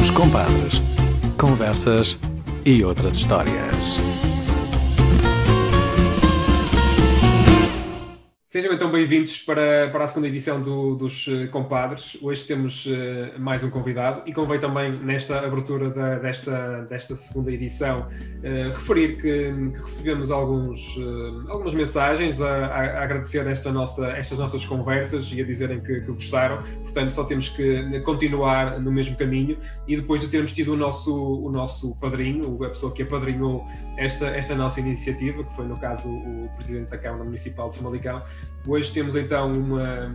Os Compadres. Conversas e outras histórias. Sejam então bem-vindos para, para a segunda edição do, dos uh, Compadres. Hoje temos uh, mais um convidado e convém também, nesta abertura da, desta, desta segunda edição, uh, referir que, que, recebemos alguns, algumas mensagens a, a, agradecer esta nossa, estas nossas conversas e a dizerem que, que, gostaram. Portanto, só temos que continuar no mesmo caminho e depois de termos tido o nosso, o nosso padrinho, a pessoa que apadrinhou esta, esta nossa iniciativa, que foi no caso o Presidente da Câmara Municipal de Samalicão, Hoje temos então uma,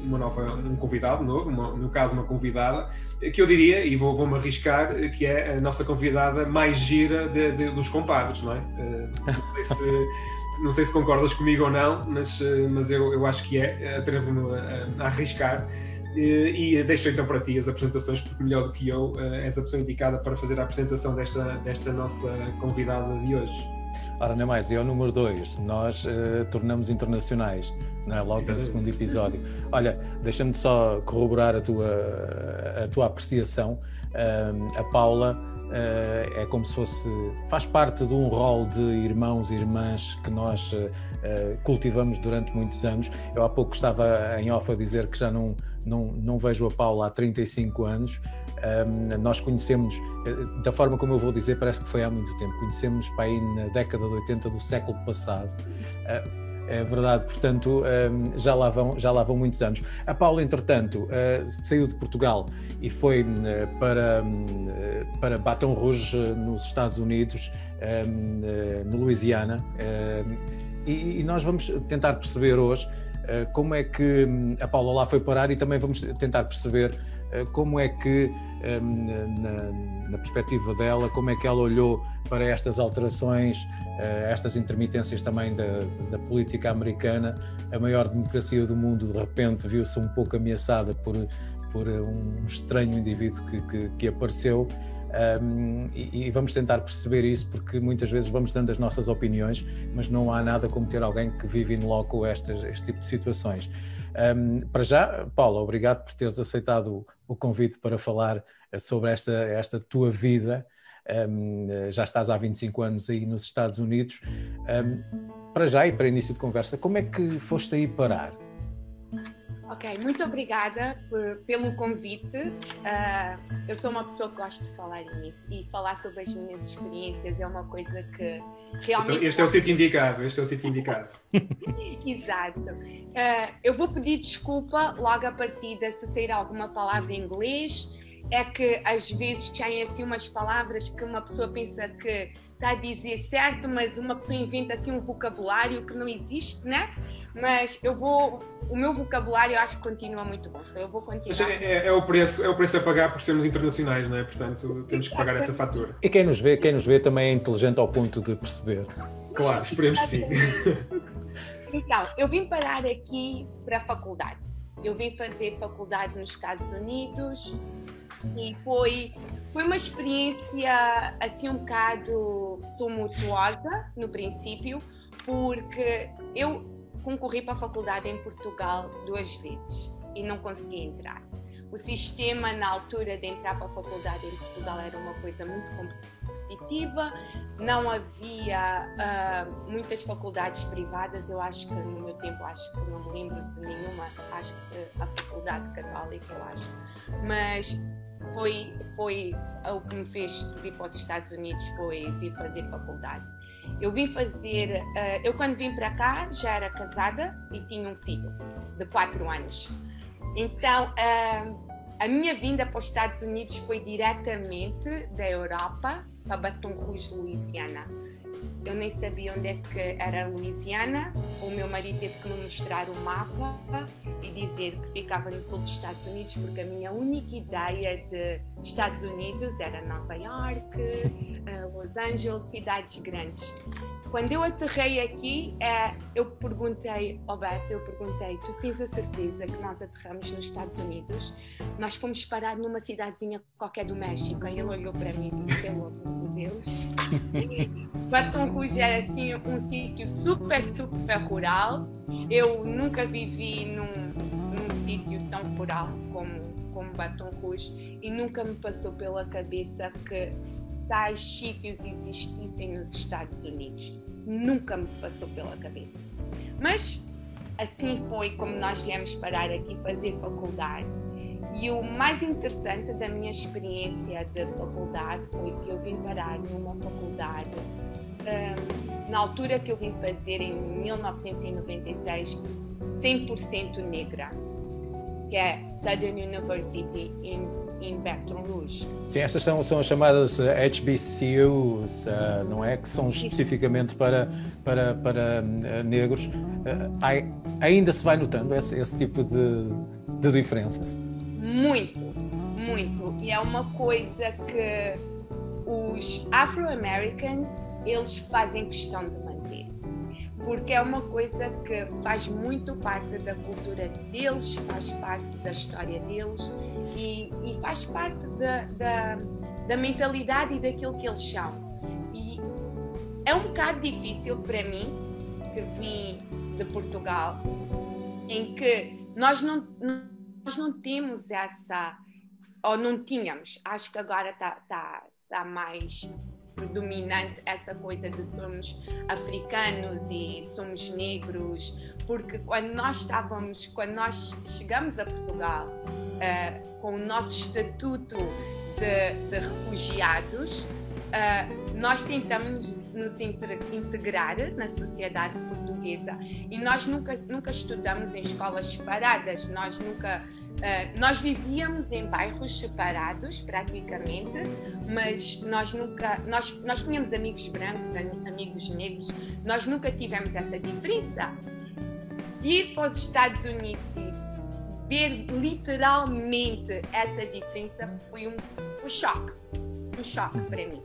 uma nova, um convidado novo, uma, no caso uma convidada, que eu diria, e vou-me vou arriscar, que é a nossa convidada mais gira de, de, dos compadres, não é? Uh, não, sei se, não sei se concordas comigo ou não, mas, uh, mas eu, eu acho que é, atrevo-me a, a, arriscar. Uh, e deixo então para ti as apresentações, porque melhor do que eu és a pessoa indicada para fazer a apresentação desta, desta nossa convidada de hoje. Ora, não é mais, é o número 2. Nós uh, tornamos internacionais, não é? Logo no segundo episódio. Olha, deixa-me só corroborar a tua, a tua apreciação. Uh, a Paula uh, é como se fosse. faz parte de um rol de irmãos e irmãs que nós cultivamos durante muitos anos. Eu há pouco estava em off a dizer que já não, não, não vejo a Paula há 35 anos. Nós conhecemos, eh, da forma como eu vou dizer, parece que foi há muito tempo, conhecemos para aí na década de 80 do século passado. Uh, é verdade, portanto, já, lá vão, já lá vão muitos anos. A Paula, entretanto, uh, saiu de Portugal e foi para, uh, para Baton Rouge, nos Estados Unidos, um, no Louisiana, e, e, nós vamos tentar perceber hoje como é que hum, a Paula lá foi parar e também vamos tentar perceber como é que na, na, perspectiva dela, como é que ela olhou para estas alterações, eh, estas intermitências também da, da política americana. A maior democracia do mundo, de repente, viu-se um pouco ameaçada por, por um estranho indivíduo que, que, que apareceu. Um, e, e, vamos tentar perceber isso porque muitas vezes vamos dando as nossas opiniões, mas não há nada como ter alguém que vive in loco estas, este tipo de situações. Um, para já, Paula, obrigado por teres aceitado o convite para falar eh, sobre esta, esta tua vida. Um, já estás há 25 anos aí nos Estados Unidos. Um, para já e para início de conversa, como é que foste aí parar? Ok, muito obrigada por, pelo convite. Uh, eu sou uma pessoa que gosta de falar nisso e falar sobre as minhas experiências é uma coisa que realmente. Então, este é o sítio indicado, este é o sítio indicado. Exato. Uh, eu vou pedir desculpa logo a partida se sair alguma palavra em inglês. É que às vezes têm assim umas palavras que uma pessoa pensa que está a dizer certo, mas uma pessoa inventa assim um vocabulário que não existe, né? Mas eu vou. O meu vocabulário eu acho que continua muito bom, eu vou continuar. É, é, é, o preço, é o preço a pagar por sermos internacionais, não é? Portanto, temos que pagar essa fatura. E quem nos vê, quem nos vê também é inteligente ao ponto de perceber. Claro, esperemos que sim. Então, eu vim parar aqui para a faculdade. Eu vim fazer faculdade nos Estados Unidos e foi, foi uma experiência assim um bocado tumultuosa no princípio, porque eu concorri para a faculdade em Portugal duas vezes e não consegui entrar. O sistema na altura de entrar para a faculdade em Portugal era uma coisa muito competitiva, não havia uh, muitas faculdades privadas, eu acho que no meu tempo, acho que não me lembro de nenhuma, acho que a faculdade católica, eu acho, mas foi, foi o que me fez vir para os Estados Unidos, foi vir fazer faculdade. Eu vim fazer, uh, eu quando vim para cá já era casada e tinha um filho de 4 anos. Então, uh, a minha vinda para os Estados Unidos foi diretamente da Europa para Baton Rouge, Louisiana eu nem sabia onde é que era a Louisiana. O meu marido teve que me mostrar o mapa e dizer que ficava no sul dos Estados Unidos, porque a minha única ideia de Estados Unidos era Nova York, eh, Los Angeles, cidades grandes. Quando eu aterrei aqui, é, eu perguntei ao Beto, eu perguntei, tu tens a certeza que nós aterramos nos Estados Unidos? Nós fomos parar numa cidadezinha qualquer do México. Aí ele olhou para mim e disse, de Deus. Rouge era assim um sítio super, super rural. Eu nunca vivi num, num sítio tão rural como, como Rouge e nunca me passou pela cabeça que tais sítios existissem nos Estados Unidos. Nunca me passou pela cabeça. Mas assim foi como nós viemos parar aqui fazer faculdade. E o mais interessante da minha experiência de faculdade foi que eu vim parar numa faculdade um, na altura que eu vim fazer em 1996 100% negra, que é Southern University in, in Baton Rouge. Sim, estas são, são as chamadas HBCUs, uh, não é? Que são especificamente para, para, para uh, negros. Uh, ainda se vai notando esse, esse tipo de, de diferenças? Muito, muito. E é uma coisa que os Afro-Americans eles fazem questão de manter. Porque é uma coisa que faz muito parte da cultura deles, faz parte da história deles e, e faz parte da, da, da mentalidade e daquilo que eles são. E é um bocado difícil para mim, que vim de Portugal, em que nós não, nós não temos essa, ou não tínhamos, acho que agora está tá, tá mais predominante essa coisa de somos africanos e somos negros, porque quando nós estávamos, quando nós chegamos a Portugal uh, com o nosso estatuto de, de refugiados, uh, nós tentamos nos integrar na sociedade portuguesa. E nós nunca, nunca estudamos em escolas separadas, nós nunca Uh, nós vivíamos em bairros separados, praticamente, mas nós nunca. Nós, nós tínhamos amigos brancos, amigos negros, nós nunca tivemos essa diferença. Ir para os Estados Unidos e ver literalmente essa diferença foi um, um choque um choque para mim.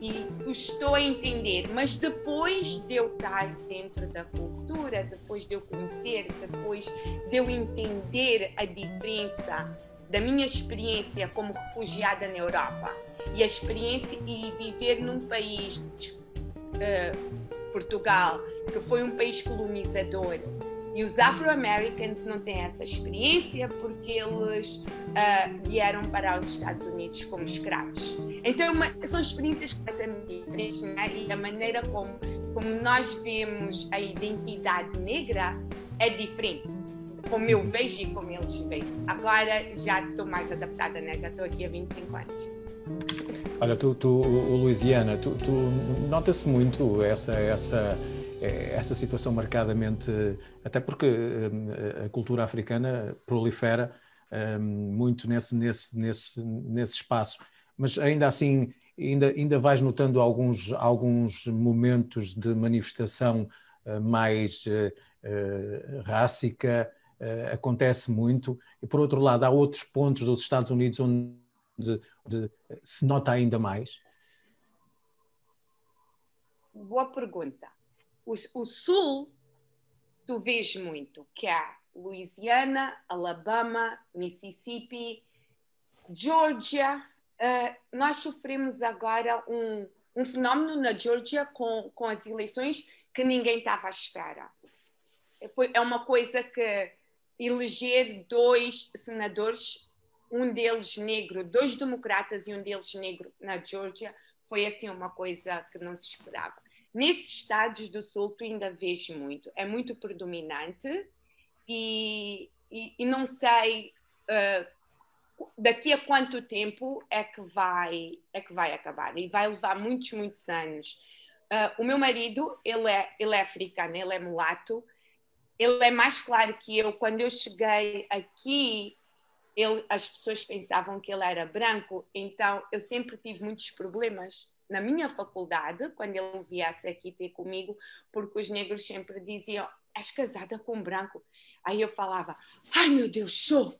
E estou a entender, mas depois de eu estar dentro da cultura, depois de eu conhecer, depois de eu entender a diferença da minha experiência como refugiada na Europa e a experiência e viver num país, uh, Portugal, que foi um país colonizador, e os Afro-Americans não têm essa experiência porque eles uh, vieram para os Estados Unidos como escravos. Então, uma, são experiências completamente diferentes né? e a maneira como, como nós vemos a identidade negra é diferente. Como eu vejo e como eles veem. Agora já estou mais adaptada, né? já estou aqui há 25 anos. Olha, tu, tu o Louisiana, tu, tu nota-se muito essa, essa é, essa situação marcadamente, até porque hum, a cultura africana prolifera hum, muito nesse, nesse, nesse, nesse espaço, mas ainda assim ainda, ainda vais notando alguns, alguns momentos de manifestação uh, mais uh, uh, rássica, acontece muito, e por outro lado há outros pontos dos Estados Unidos onde se nota ainda mais? Boa pergunta. O, o sul, tu vês muito, que é Louisiana, Alabama, Mississippi, Georgia. Uh, nós sofremos agora um, um fenómeno na Georgia com, com as eleições que ninguém estava à espera. Foi, é uma coisa que eleger dois senadores, um deles negro, dois democratas e um deles negro na Georgia, foi assim uma coisa que não se esperava. Nesses estados do sul, tu ainda vês muito, é muito predominante e, e, e não sei uh, daqui a quanto tempo é que vai é que vai acabar e vai levar muitos muitos anos. Uh, o meu marido ele é ele é africano, ele é mulato, ele é mais claro que eu. Quando eu cheguei aqui ele, as pessoas pensavam que ele era branco, então eu sempre tive muitos problemas na minha faculdade, quando ele viesse aqui ter comigo, porque os negros sempre diziam: És casada com um branco. Aí eu falava: Ai meu Deus, sou!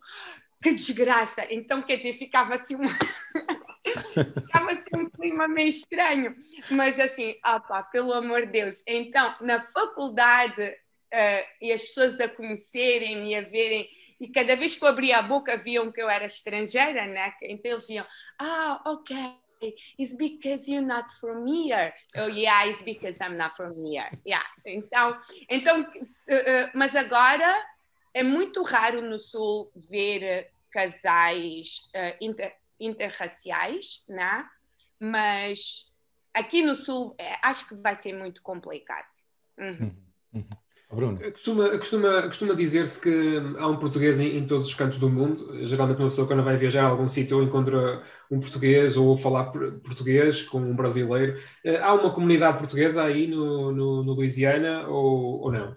Que desgraça! Então, quer dizer, ficava assim uma. ficava assim um clima meio estranho. Mas assim, opa, pelo amor de Deus. Então, na faculdade, uh, e as pessoas a conhecerem e a verem e cada vez que eu abria a boca viam que eu era estrangeira, né? Então eles diziam, ah, ok, it's because you're not from here. Oh, yeah, it's because I'm not from here. Yeah. Então, então uh, uh, mas agora é muito raro no Sul ver casais uh, inter, interraciais, né? mas aqui no Sul acho que vai ser muito complicado. Uhum. Uhum. Bruno. Costuma, costuma, costuma dizer-se que há um português em, em, todos os cantos do mundo. Geralmente, uma pessoa, quando vai viajar a algum sítio, encontra um português ou falar português com um brasileiro. Eh, há uma comunidade portuguesa aí no, no, no Louisiana ou, ou não?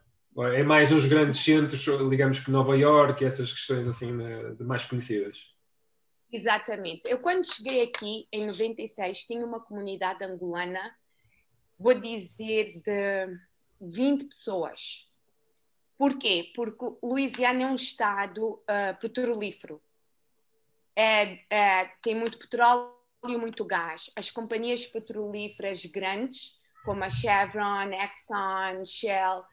É mais nos grandes centros, digamos que Nova York, essas questões assim de mais conhecidas. Exatamente. Eu, quando cheguei aqui, em 96, tinha uma comunidade angolana, vou dizer, de 20 pessoas. Porquê? Porque Louisiana é um estado uh, petrolífero. É, é, tem muito petróleo e muito gás. As companhias petrolíferas grandes, como a Chevron, Exxon, Shell,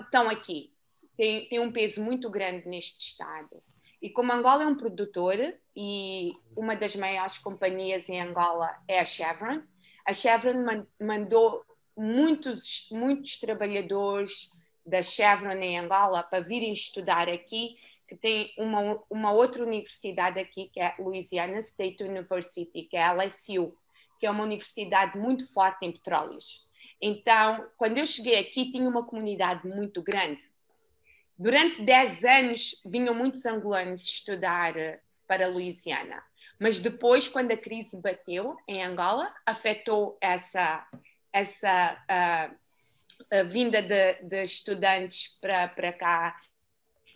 estão aqui. Tem, tem um peso muito grande neste estado. E como Angola é um produtor e uma das maiores companhias em Angola é a Chevron, a Chevron mandou muitos, muitos trabalhadores da Chevron em Angola para virem estudar aqui, que tem uma, uma outra universidade aqui, que é a Louisiana State University, que é a LSU, que é uma universidade muito forte em petróleos. Então, quando eu cheguei aqui, tinha uma comunidade muito grande. Durante 10 anos vinham muitos angolanos estudar eh, para a Louisiana, mas depois, quando a crise bateu em Angola, afetou essa, essa uh, vinda de, de estudantes para, para cá.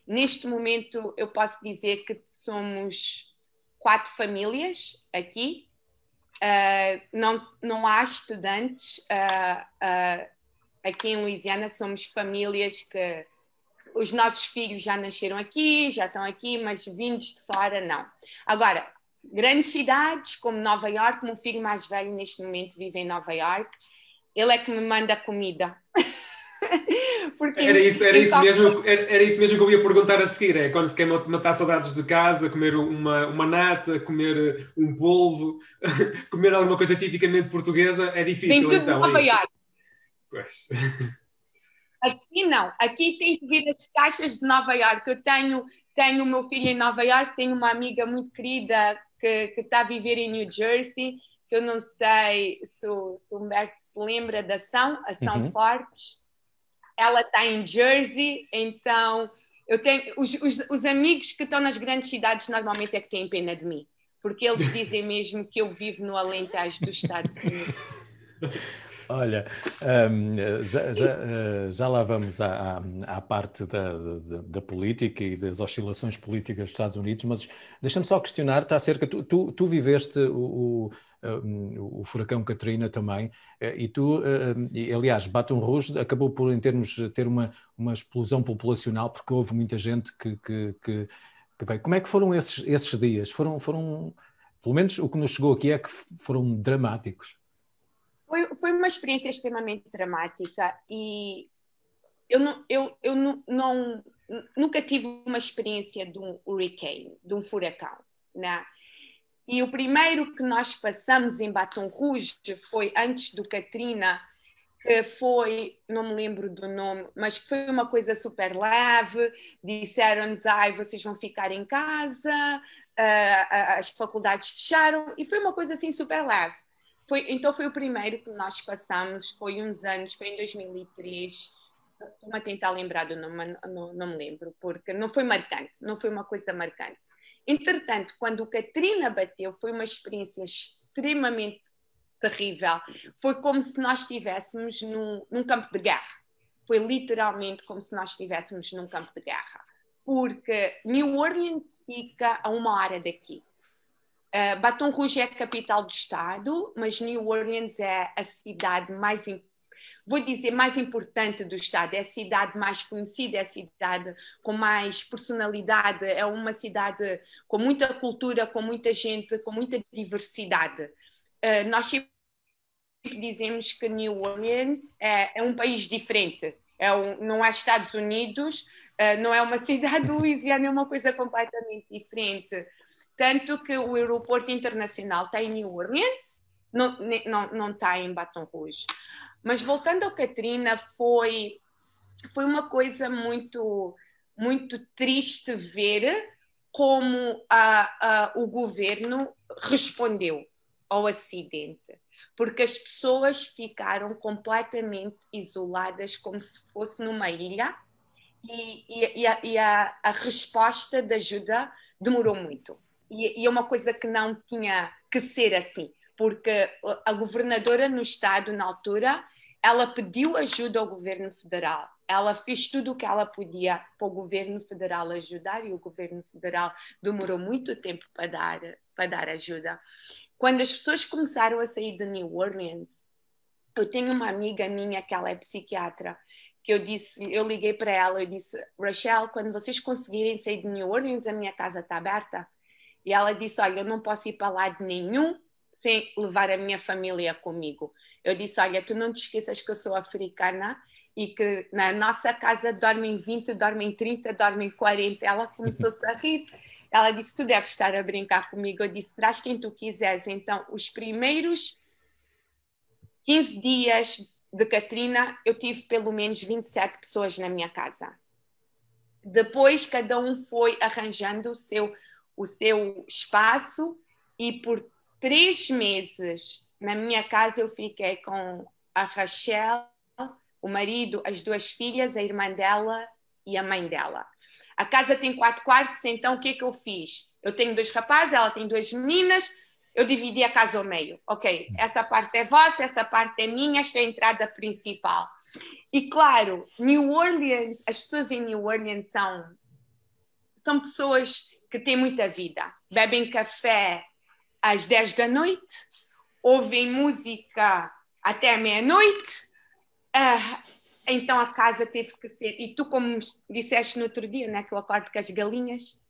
Neste momento, eu posso dizer que somos quatro famílias aqui. Uh, não, não há estudantes uh, aqui em Louisiana, somos famílias que os nossos filhos já nasceram aqui, já estão aqui, mas vindos de fora, não. Agora, grandes cidades como Nova York, meu filho mais velho neste momento vive em Nova York, ele é que me manda comida. Porque era isso, era, isso mesmo, era, era, isso mesmo que eu ia perguntar a seguir: é quando se quer matar saudades de casa, comer uma, uma nata, comer um polvo, comer alguma coisa tipicamente portuguesa, é difícil. Tem tudo então, Nova é York. Pois. Aqui não, aqui tem que vir as caixas de Nova York. Eu tenho, tenho o meu filho em Nova York, tenho uma amiga muito querida que, que está a viver em New Jersey, que eu não sei se o, se o Humberto se lembra da Ação, Ação uhum. Fortes. Ela está em Jersey, então eu tenho os, os, os amigos que estão nas grandes cidades normalmente é que têm pena de mim, porque eles dizem mesmo que eu vivo no Alentejo dos Estados Unidos. Olha, um, já, já, eh, já, lá vamos à, à, parte da, da, da, política e das oscilações políticas dos Estados Unidos, mas deixa-me só questionar, está cerca, tu, tu, tu viveste o, o, o, furacão Katrina também, eh, e tu, e, aliás, Baton Rouge acabou por, em termos, ter uma, uma explosão populacional, porque houve muita gente que, que, que, que veio. Como é que foram esses, esses dias? Foram, foram, pelo menos o que nos chegou aqui é que foram dramáticos. Foi, foi uma experiência extremamente dramática e eu, não, eu, eu não, não, nunca tive uma experiência de um hurricane, de um furacão. Né? E o primeiro que nós passamos em Baton Rouge foi antes do Katrina, que foi, não me lembro do nome, mas que foi uma coisa super leve. Disseram-nos: ai, vocês vão ficar em casa, uh, as faculdades fecharam, e foi uma coisa assim super leve. Foi, então foi o primeiro que nós passamos, foi uns anos, foi em 2003. Estou-me a tentar lembrar do nome, não, não me lembro, porque não foi marcante, não foi uma coisa marcante. Entretanto, quando o Katrina bateu, foi uma experiência extremamente terrível. Foi como se nós estivéssemos num, num campo de guerra. Foi literalmente como se nós estivéssemos num campo de guerra. Porque New Orleans fica a uma hora daqui. Uh, Baton Rouge é a capital do estado, mas New Orleans é a cidade mais, vou dizer, mais importante do estado. É a cidade mais conhecida, é a cidade com mais personalidade, é uma cidade com muita cultura, com muita gente, com muita diversidade. Uh, nós sempre dizemos que New Orleans é, é um país diferente. É um, não é Estados Unidos, uh, não é uma cidade de Louisiana, é uma coisa completamente diferente. Tanto que o aeroporto internacional está em New Orleans, não, não, não está em Baton Rouge. Mas voltando ao Katrina, foi, foi uma coisa muito, muito triste ver como a, a, o governo respondeu ao acidente, porque as pessoas ficaram completamente isoladas, como se fosse numa ilha, e, e, e, a, e a, resposta de ajuda demorou muito. E, e é uma coisa que não tinha que ser assim, porque a governadora no estado, na altura, ela pediu ajuda ao governo federal. Ela fez tudo o que ela podia para o governo federal ajudar e o governo federal demorou muito tempo para dar, para dar ajuda. Quando as pessoas começaram a sair de New Orleans, eu tenho uma amiga minha que ela é psiquiatra, que eu disse, eu liguei para ela, eu disse, Rachel, quando vocês conseguirem sair de New Orleans, a minha casa está aberta. E ela disse, olha, eu não posso ir para lá de nenhum sem levar a minha família comigo. Eu disse, olha, tu não te esqueças que eu sou africana e que na nossa casa dormem 20, dormem 30, dormem 40. Ela começou-se a rir. Ela disse, tu deves estar a brincar comigo. Eu disse, traz quem tu quiseres. Então, os primeiros 15 dias de Katrina, eu tive pelo menos 27 pessoas na minha casa. Depois, cada um foi arranjando o seu, o seu espaço e por três meses na minha casa eu fiquei com a Rachel, o marido, as duas filhas, a irmã dela e a mãe dela. A casa tem quatro quartos, então o que é que eu fiz? Eu tenho dois rapazes, ela tem duas meninas, eu dividi a casa ao meio. Ok, essa parte é vossa, essa parte é minha, esta é a entrada principal. E claro, New Orleans, as pessoas em New Orleans são, são pessoas que têm muita vida. Bebem café às 10 da noite, ouvem música até meia-noite. Uh, então a casa teve que ser. E tu, como disseste no outro dia, né, que eu acordo com as galinhas,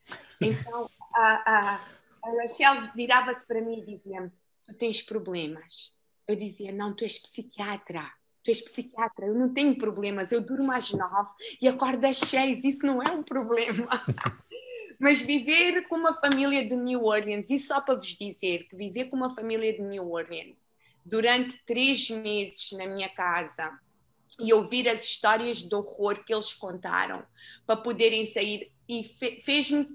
então a, a a Rachel virava-se para mim e dizia-me: Tu tens problemas. Eu dizia: Não, tu és psiquiatra. Tu és psiquiatra. Eu não tenho problemas. Eu durmo às nove e acordo às seis. Isso não é um problema. Mas viver com uma família de New Orleans, e só para vos dizer que viver com uma família de New Orleans durante três meses na minha casa e ouvir as histórias de horror que eles contaram para poderem sair e fez-me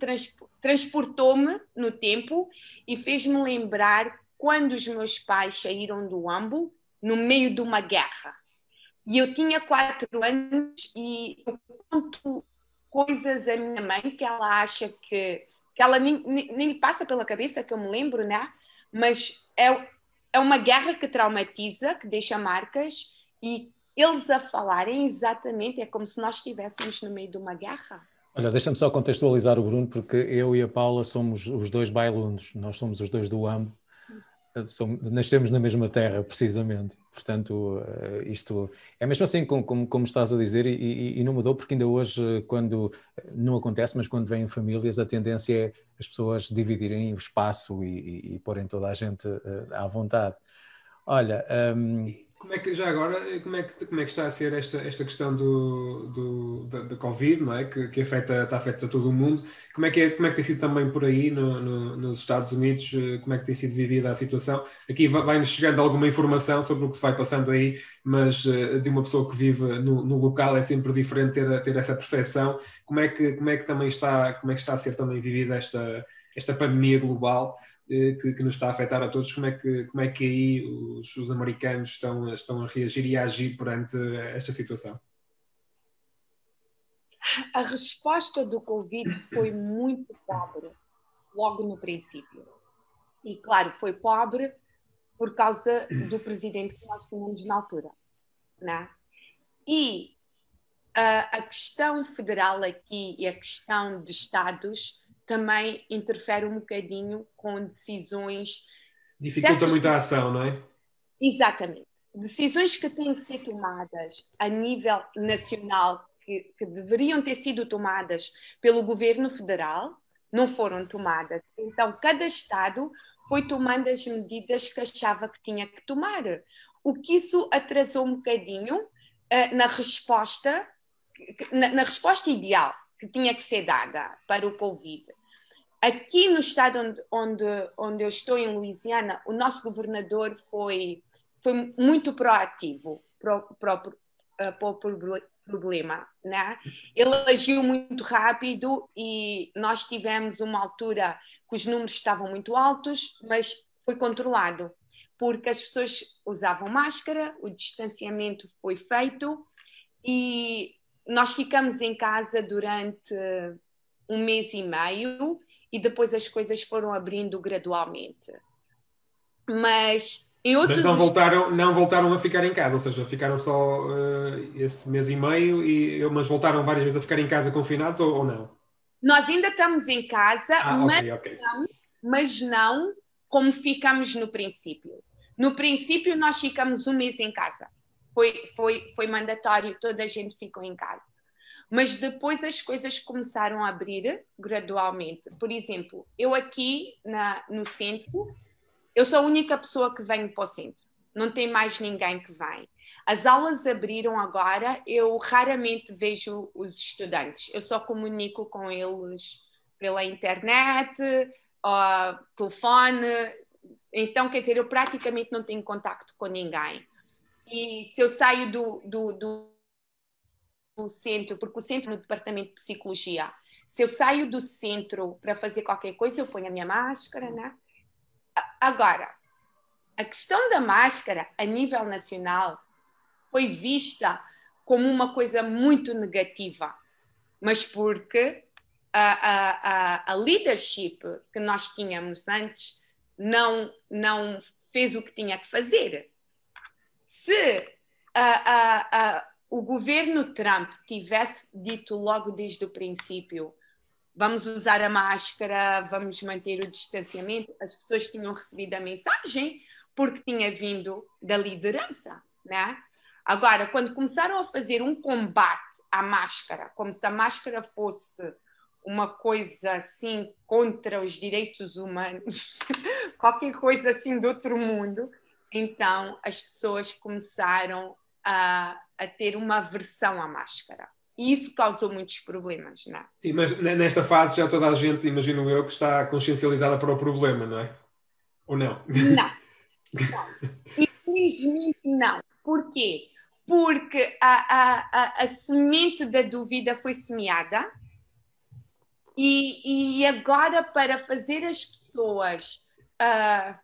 transportou-me no tempo e fez-me lembrar quando os meus pais saíram do Ambo no meio de uma guerra. E eu tinha quatro anos e eu conto coisas à minha mãe que ela acha que, que ela nem, nem, nem passa pela cabeça, que eu me lembro, né? Mas é, é uma guerra que traumatiza, que deixa marcas e eles a falarem exatamente é como se nós estivéssemos no meio de uma guerra. Olha, deixa-me só contextualizar o Bruno, porque eu e a Paula somos os dois bailundos, nós somos os dois do AMB, somos, nascemos na mesma terra, precisamente. Portanto, eh, isto é mesmo assim como, como, como estás a dizer, e, e, e, não mudou, porque ainda hoje, quando não acontece, mas quando vêm famílias, a tendência é as pessoas dividirem o espaço e, e porem toda a gente eh, à vontade. Olha. Um, como é que, já agora, como é que, como é que está a ser esta, esta questão do, do, da, da Covid, não é? Que, que afeta, está afeta todo o mundo. Como é que, é, como é que tem sido também por aí no, no, nos Estados Unidos? Eh, como é que tem sido vivida a situação? Aqui vai-nos chegando alguma informação sobre o que se vai passando aí, mas eh, de uma pessoa que vive no, no local é sempre diferente ter, ter essa percepção. Como é que, como é que também está, como é que está a ser também vivida esta, esta pandemia global? Eh, que, que, nos está a afetar a todos. Como é que, como é que aí os, os americanos estão, estão a reagir e a agir perante esta situação? A resposta do Covid foi muito pobre, logo no princípio. E, claro, foi pobre por causa do presidente que nós tínhamos na altura. Né? E uh, a questão federal aqui e a questão de Estados também interfere um bocadinho com decisões. Dificulta muito a ação, não é? Exatamente. Decisões que têm que ser tomadas a nível nacional, que, que deveriam ter sido tomadas pelo governo federal, não foram tomadas. Então, cada Estado foi tomando as medidas que achava que tinha que tomar. O que isso atrasou um bocadinho uh, na resposta, na, na, resposta ideal que tinha que ser dada para o Covid. Aqui no estado onde, onde, onde eu estou, em Louisiana, o nosso governador foi, foi muito proativo para o, para, o, para o problema, né? Ele agiu muito rápido e nós tivemos uma altura que os números estavam muito altos, mas foi controlado, porque as pessoas usavam máscara, o distanciamento foi feito e nós ficamos em casa durante um mês e meio e depois as coisas foram abrindo gradualmente. Mas em outros... Mas não voltaram, não voltaram a ficar em casa, ou seja, ficaram só uh, esse mês e meio, e, mas voltaram várias vezes a ficar em casa confinados ou, ou não? Nós ainda estamos em casa, ah, mas, okay, okay. Não, mas não como ficamos no princípio. No princípio, nós ficamos um mês em casa. Foi, foi, foi mandatório, toda a gente ficou em casa. Mas depois as coisas começaram a abrir gradualmente. Por exemplo, eu aqui na, no centro, eu sou a única pessoa que venho para o centro. Não tem mais ninguém que vem. As aulas abriram agora, eu raramente vejo os estudantes. Eu só comunico com eles pela internet, telefone. Então, quer dizer, eu praticamente não tenho contacto com ninguém. E se eu saio do, do, do, do centro, porque o centro é no departamento de psicologia, se eu saio do centro para fazer qualquer coisa, eu ponho a minha máscara, né? Agora, a questão da máscara a nível nacional foi vista como uma coisa muito negativa, mas porque a, a, a leadership que nós tínhamos antes não, não fez o que tinha que fazer. Se a, a, o governo Trump tivesse dito logo desde o princípio vamos usar a máscara, vamos manter o distanciamento, as pessoas tinham recebido a mensagem porque tinha vindo da liderança, né? Agora, quando começaram a fazer um combate à máscara, como se a máscara fosse uma coisa assim contra os direitos humanos, qualquer coisa assim do outro mundo, então as pessoas começaram a, a ter uma aversão à máscara. E isso causou muitos problemas, não é? Sim, mas nesta fase já toda a gente, imagino eu, que está consciencializada para o problema, não é? Ou não? Não. não. Infelizmente não. Porquê? Porque a, a, a, a semente da dúvida foi semeada e, e agora, para fazer as pessoas. Uh,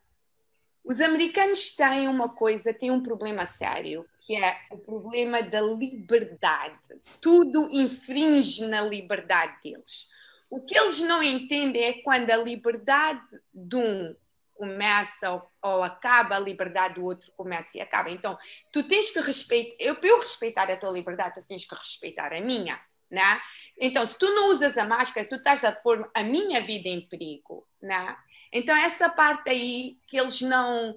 os americanos têm uma coisa, têm um problema sério, que é o problema da liberdade. Tudo infringe na liberdade deles. O que eles não entendem é quando a liberdade de um começa ou, acaba, a liberdade do outro começa e acaba. Então, tu tens que respeitar, eu, para eu respeitar a tua liberdade, tu tens que respeitar a minha né? Então, se tu não usas a máscara, tu estás a pôr a minha vida em perigo, né? Então, essa parte aí que eles não,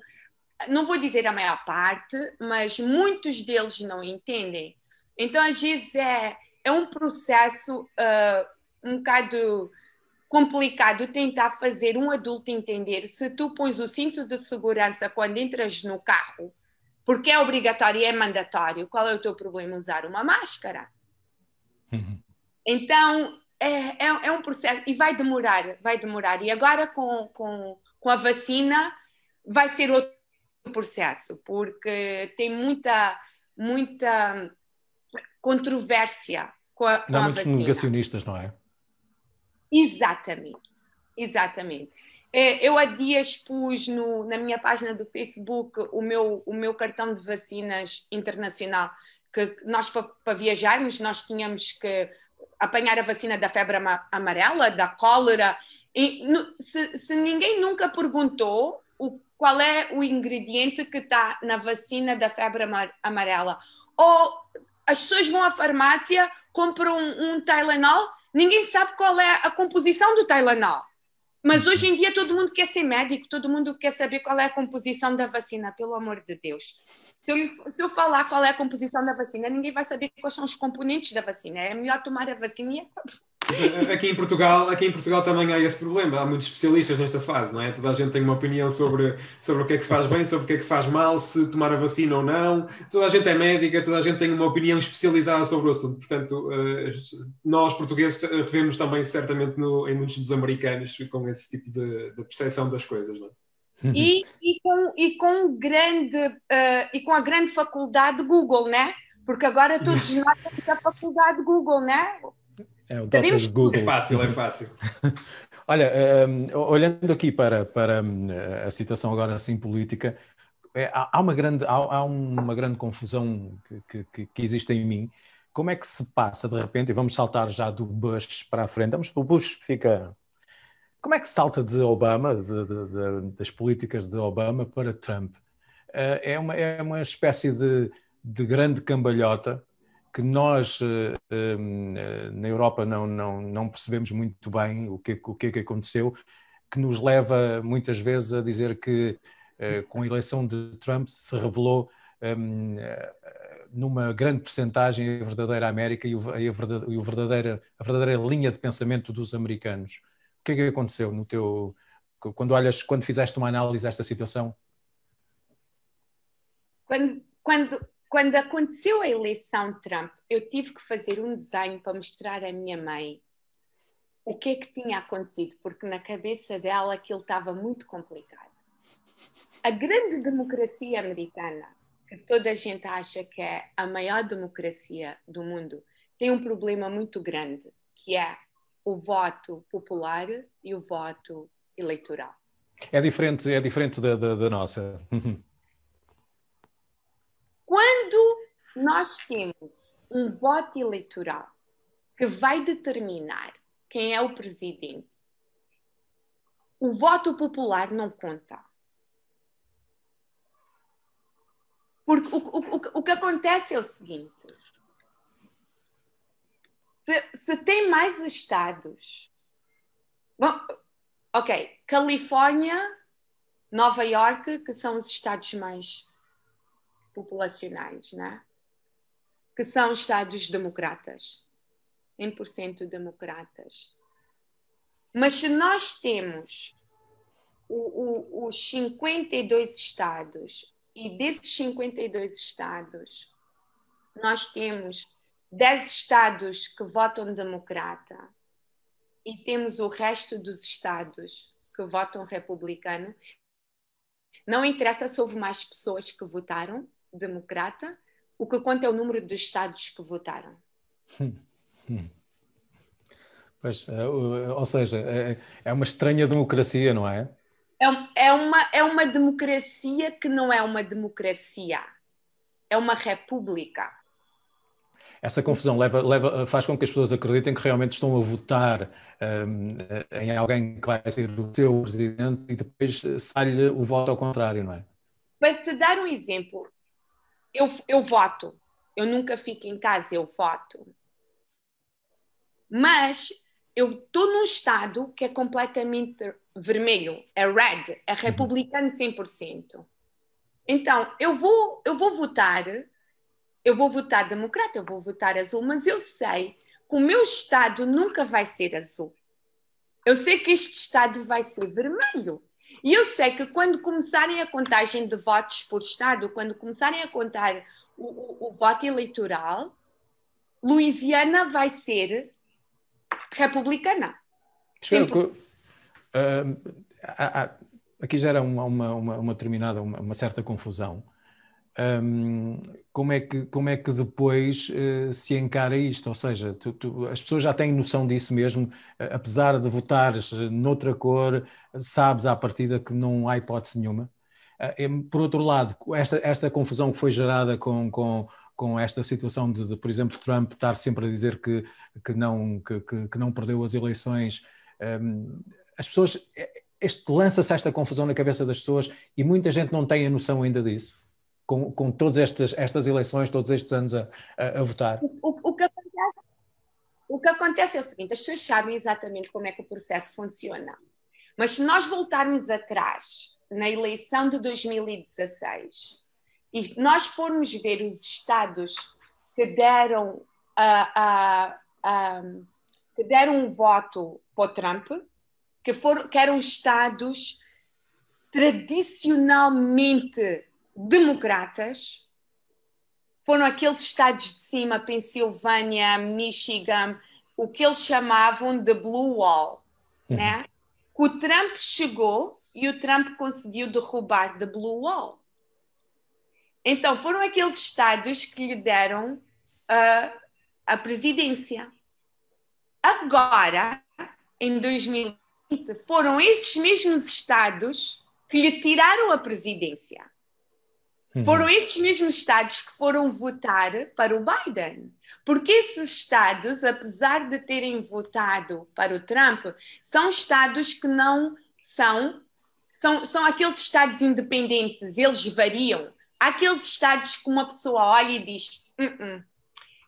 não vou dizer a maior parte, mas muitos deles não entendem. Então, às vezes é, é um processo uh, um bocado complicado tentar fazer um adulto entender se tu pões o cinto de segurança quando entras no carro, porque é obrigatório e é mandatório, qual é o teu problema usar uma máscara? Uhum. Então, é, é, é, um processo e vai demorar, vai demorar. E agora com, com, com a vacina vai ser outro processo, porque tem muita, muita controvérsia com a, com Não há a muitos vacina. negacionistas, não é? Exatamente, exatamente. É, eu há dias pus no, na minha página do Facebook o meu, o meu cartão de vacinas internacional que nós para viajarmos nós tínhamos que apanhar a vacina da febre amarela, da cólera. E, se, se, ninguém nunca perguntou o, qual é o ingrediente que está na vacina da febre amarela, ou as pessoas vão à farmácia, compram um, um Tylenol, ninguém sabe qual é a composição do Tylenol. Mas hoje em dia todo mundo quer ser médico, todo mundo quer saber qual é a composição da vacina, pelo amor de Deus. Se eu, se eu falar qual é a composição da vacina, ninguém vai saber quais são os componentes da vacina. É melhor tomar a vacina e Aqui em, Portugal, aqui em Portugal também há esse problema. Há muitos especialistas nesta fase, não é? Toda a gente tem uma opinião sobre, sobre o que é que faz bem, sobre o que é que faz mal, se tomar a vacina ou não. Toda a gente é médica, toda a gente tem uma opinião especializada sobre o assunto. Portanto, eh, nós portugueses revemos também certamente no, em muitos dos americanos com esse tipo de, de percepção das coisas, não é? Uhum. E, e, com, e, com grande, uh, e com a grande faculdade Google, né? Porque agora todos nós temos a faculdade de Google, né? É o Sabemos Google. É fácil, é fácil. Olha, um, olhando aqui para, para hum, a situação agora assim política, é, há, uma grande, há, há, uma grande confusão que, que, que, existe em mim. Como é que se passa de repente, e vamos saltar já do Bush para a frente, vamos, o Bush fica. Como é que salta de Obama, de, de, das políticas de Obama para Trump? Eh, é uma, é uma espécie de, de grande cambalhota que nós eh, eh, na Europa não, não, não percebemos muito bem o que, o que é que aconteceu, que nos leva muitas vezes a dizer que com a eleição de Trump se revelou numa grande percentagem a verdadeira América e, a, verdadeira, a verdadeira linha de pensamento dos americanos. O que é que aconteceu no teu quando olhas, quando fizeste uma análise desta situação? Quando, quando, quando aconteceu a eleição de Trump, eu tive que fazer um desenho para mostrar à minha mãe o que é que tinha acontecido, porque na cabeça dela aquilo estava muito complicado. A grande democracia americana, que toda a gente acha que é a maior democracia do mundo, tem um problema muito grande, que é o voto popular e o voto eleitoral. É diferente, é diferente da, da, da nossa. Quando nós temos um voto eleitoral que vai determinar quem é o presidente, o voto popular não conta. Porque o, o, o que acontece é o seguinte: se, se tem mais estados. Bom, ok, Califórnia, Nova York, que são os estados mais populacionais, né? que são Estados democratas, 100% democratas. Mas se nós temos o, o, os 52 estados e desses 52 estados nós temos 10 estados que votam democrata e temos o resto dos estados que votam republicano, não interessa se houve mais pessoas que votaram democrata, o que conta é o número de estados que votaram. Hum, hum. Pois, é, ou seja, é, é uma estranha democracia, não é? É, é, uma, é uma democracia que não é uma democracia, é uma república. Essa confusão leva, leva, faz com que as pessoas acreditem que realmente estão a votar um, em alguém que vai ser o seu presidente e depois sai-lhe o voto ao contrário, não é? Para te dar um exemplo, eu, eu voto. Eu nunca fico em casa, eu voto. Mas eu estou num estado que é completamente vermelho, é red, é republicano 100%. Então, eu vou, eu vou votar, eu vou votar democrata, eu vou votar azul, mas eu sei que o meu estado nunca vai ser azul. Eu sei que este estado vai ser vermelho. E eu sei que quando começarem a contagem de votos por Estado, quando começarem a contar o, o, o voto eleitoral, Louisiana vai ser republicana. Espero uh, aqui gera uma, uma, uma, determinada, uma, uma certa confusão. Um, como, é que, como é que depois uh, se encara isto? Ou seja, tu, tu, as pessoas já têm noção disso mesmo, uh, apesar de votares noutra cor, sabes à partida que não há hipótese nenhuma. Uh, por outro lado, esta, esta confusão que foi gerada com, com, com esta situação de, de, por exemplo, Trump estar sempre a dizer que, que, não, que, que, que não perdeu as eleições, um, as pessoas. Lança-se esta confusão na cabeça das pessoas e muita gente não tem a noção ainda disso com, com todas estas, estas eleições, todos estes anos a, a, a votar? O, o, que acontece, o que acontece é o seguinte: as pessoas sabem exatamente como é que o processo funciona. Mas se nós voltarmos atrás na eleição de 2016 e nós formos ver os estados que deram, um, que deram um voto para o Trump, que, foram, que eram estados tradicionalmente democratas foram aqueles estados de cima, Pensilvânia, Michigan, o que eles chamavam de Blue Wall, uhum. né? Que o Trump chegou e o Trump conseguiu derrubar the Blue Wall. Então, foram aqueles estados que lhe deram uh, a presidência. Agora, em 2020, foram esses mesmos estados que lhe tiraram a presidência. Uhum. Foram esses mesmos estados que foram votar para o Biden. Porque esses estados, apesar de terem votado para o Trump, são estados que não são. São, são aqueles estados independentes, eles variam. Há aqueles estados que uma pessoa olha e diz: uh -uh.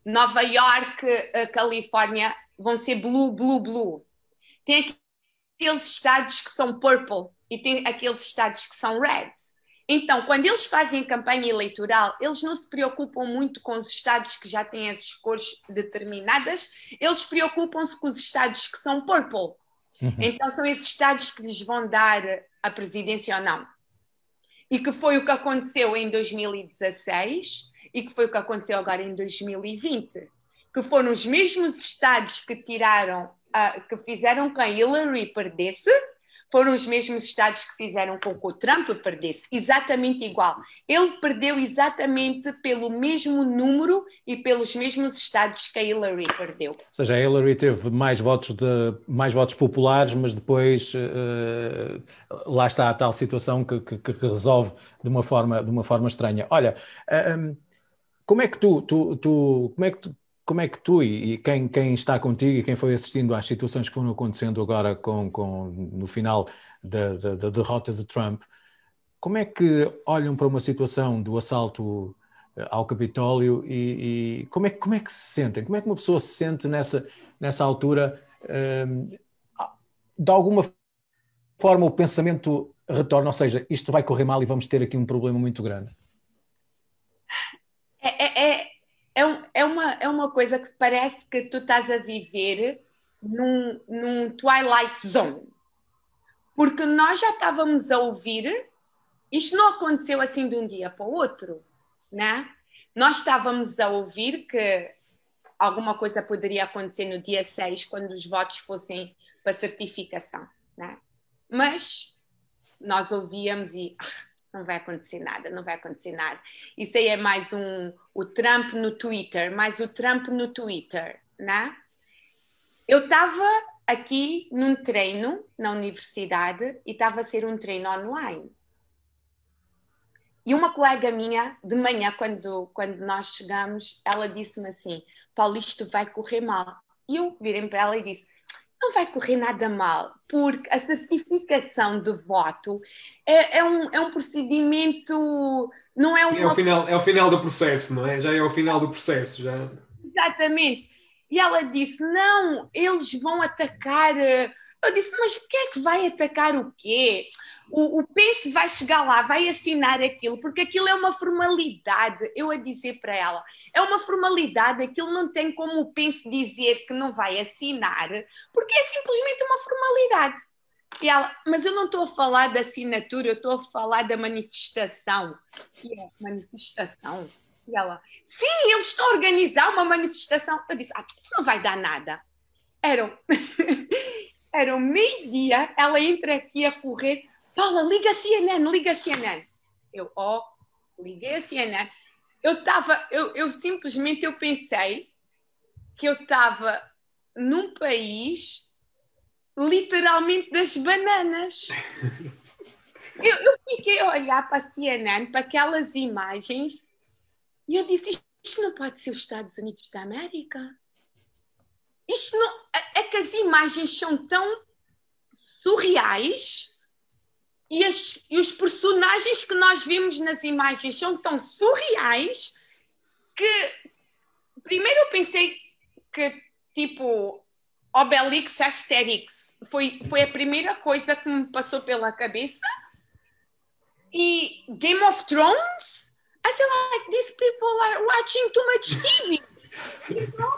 Nova York, Califórnia vão ser blue, blue, blue. Tem aqueles estados que são purple e tem aqueles estados que são red. Então, quando eles fazem campanha eleitoral, eles não se preocupam muito com os estados que já têm as cores determinadas, eles preocupam-se com os estados que são purple. Uhum. Então, são esses estados que lhes vão dar a presidência ou não. E que foi o que aconteceu em 2016 e que foi o que aconteceu agora em 2020. Que foram os mesmos estados que tiraram, uh, que fizeram com a Hillary perdesse, foram os mesmos estados que fizeram com que o Trump perdesse, exatamente igual. Ele perdeu exatamente pelo mesmo número e pelos mesmos estados que a Hillary perdeu. Ou seja, a Hillary teve mais votos, de, mais votos populares, mas depois uh, lá está a tal situação que, que, que, resolve de uma forma, de uma forma estranha. Olha, um, como é que tu, tu, tu, como é que tu como é que tu e, quem, quem, está contigo e quem foi assistindo às situações que foram acontecendo agora com, com no final da, da, da, derrota de Trump, como é que olham para uma situação do assalto eh, ao Capitólio e, e como, é, como é que se sentem? Como é que uma pessoa se sente nessa, nessa altura? Ehm, de alguma forma o pensamento retorna, ou seja, isto vai correr mal e vamos ter aqui um problema muito grande. É, é, é é, um, é, uma, coisa que parece que tu estás a viver num, num Twilight Zone. Porque nós já estávamos a ouvir, isto não aconteceu assim de um dia para o outro, né? Nós estávamos a ouvir que alguma coisa poderia acontecer no dia 6, quando os votos fossem para certificação, né? Mas nós ouvíamos e ah, não vai acontecer nada, não vai acontecer nada. Isso aí é mais um o Trump no Twitter, mais o Trump no Twitter, né? Eu estava aqui num treino na universidade e estava a ser um treino online. E uma colega minha, de manhã, quando, quando nós chegamos, ela disse-me assim: Paulo, isto vai correr mal. E eu virei para ela e disse: não vai correr nada mal, porque a certificação de voto é, é, um, é um procedimento, não é um. É o, final, é o final do processo, não é? Já é o final do processo, já. Exatamente. E ela disse: não, eles vão atacar. Eh, eu disse: mas quem é que vai atacar o quê? O, o Pence vai chegar lá, vai assinar aquilo, porque aquilo é uma formalidade. Eu a dizer para ela, é uma formalidade, aquilo não tem como o Pence dizer que não vai assinar, porque é simplesmente uma formalidade. E ela, mas eu não estou a falar da assinatura, eu estou a falar da manifestação. E é manifestação. E ela, sim, eles estão a organizar uma manifestação. Eu disse, ah, isso não vai dar nada. Eram, eram meio-dia, ela entra aqui a correr Paula, liga a CNN, liga a CNN. Eu, ó, oh, liguei a CNN. Eu estava, eu, eu simplesmente eu pensei que eu estava num país literalmente das bananas. Eu, eu, fiquei a olhar para a CNN, para aquelas imagens, e eu disse: isto não pode ser os Estados Unidos da América. Isto não. É, é que as imagens são tão surreais e, as, e os personagens que nós vimos nas imagens são tão surreais que primeiro eu pensei que tipo Obelix Asterix foi, foi a primeira coisa que me passou pela cabeça. E Game of Thrones? I said like these people are watching too much TV então,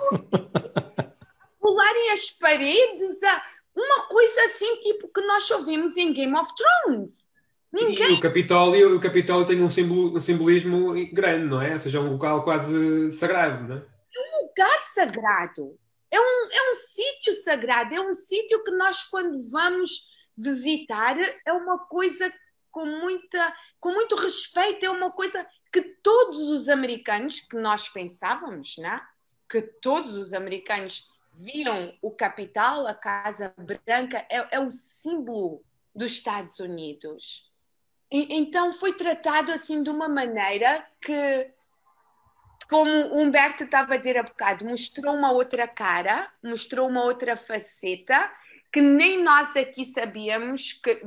pularem as paredes a uma coisa assim, tipo, que nós só vimos em Game of Thrones. Ninguém... E o Capitólio, o Capitólio tem um, simbolo, um simbolismo grande, não é? Ou seja, é um local quase sagrado, não é? É um lugar sagrado. É um, é um sítio sagrado. É um sítio que nós, quando vamos visitar, é uma coisa com, muita, com muito respeito, é uma coisa que todos os americanos, que nós pensávamos, né? que todos os americanos viam o capital, a Casa Branca, é, é o símbolo dos Estados Unidos. E, então foi tratado assim de uma maneira que, como o Humberto estava a dizer há bocado, mostrou uma outra cara, mostrou uma outra faceta que nem nós aqui sabíamos que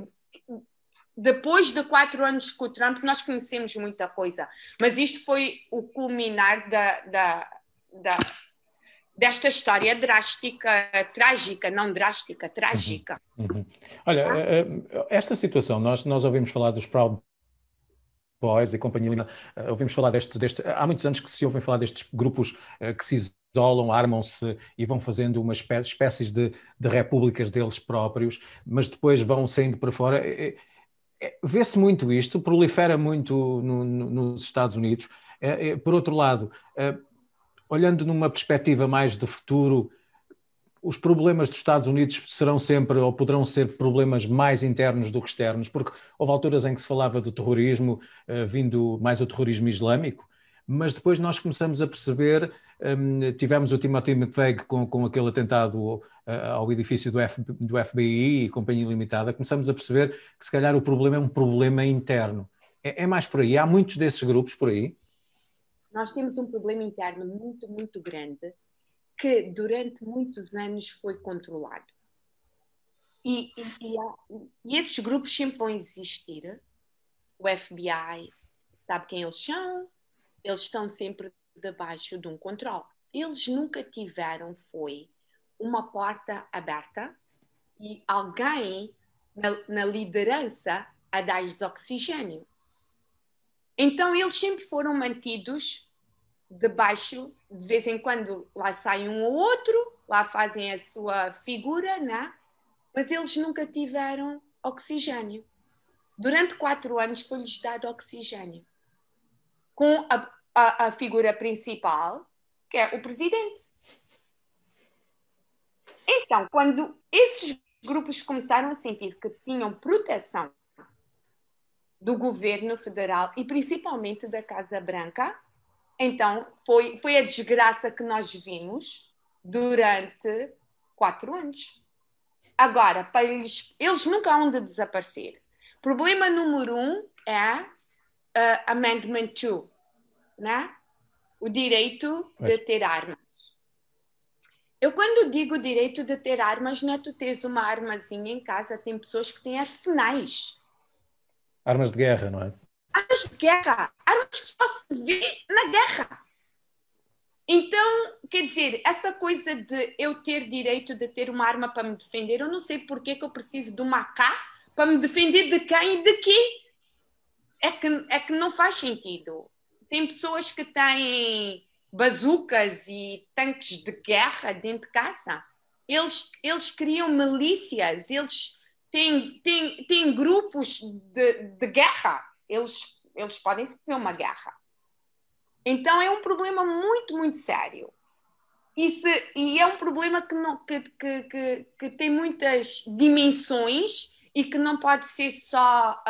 depois de quatro anos com o Trump nós conhecemos muita coisa, mas isto foi o culminar da, da, da desta história drástica, trágica, não drástica, trágica. Uhum, uhum. Olha, ah? esta situação, nós, nós ouvimos falar dos Proud Boys e companhia, uh, ouvimos falar deste, deste, há muitos anos que se ouvem falar destes grupos que se isolam, armam-se e vão fazendo umas espécies, espécies de, de, repúblicas deles próprios, mas depois vão saindo para fora. Vê-se muito isto, prolifera muito no, no, nos Estados Unidos. Por outro lado, olhando numa perspectiva mais de futuro, os problemas dos Estados Unidos serão sempre ou poderão ser problemas mais internos do que externos, porque houve alturas em que se falava do terrorismo, uh, vindo mais o terrorismo islâmico, mas depois nós começamos a perceber, um, tivemos o Timothy McVeigh com, com aquele atentado uh, ao edifício do, F, do FBI e Companhia Limitada, começamos a perceber que se calhar o problema é um problema interno. É, é mais por aí. Há muitos desses grupos por aí nós temos um problema interno muito, muito grande que durante muitos anos foi controlado. E, e, e, e, esses grupos sempre vão existir. O FBI sabe quem eles são, eles estão sempre debaixo de um controle. Eles nunca tiveram, foi uma porta aberta e alguém na, na liderança a dar-lhes oxigênio. Então eles sempre foram mantidos debaixo, de vez em quando lá sai um ou outro, lá fazem a sua figura, né? mas eles nunca tiveram oxigênio. Durante quatro anos foi-lhes dado oxigênio. Com a, a, a figura principal, que é o presidente. Então, quando esses grupos começaram a sentir que tinham proteção do governo federal e principalmente da Casa Branca, então, foi, foi a desgraça que nós vimos durante quatro anos. Agora, para eles, eles nunca hão de desaparecer. Problema número um é uh, Amendment 2, né? o direito Mas... de ter armas. Eu, quando digo direito de ter armas, não é tu tens uma armazinha em casa, tem pessoas que têm arsenais. Armas de guerra, não é? armas de guerra, armas que só se vê na guerra. Então, quer dizer, essa coisa de eu ter direito de ter uma arma para me defender, eu não sei porque que eu preciso de uma AK para me defender de quem e de quê. É que, é que não faz sentido. Tem pessoas que têm bazucas e tanques de guerra dentro de casa. Eles, eles criam milícias, eles têm, têm, têm grupos de, de guerra eles, eles podem fazer uma guerra. Então é um problema muito, muito sério. E, se, e é um problema que, não, que, que, que, que, tem muitas dimensões e que não pode ser só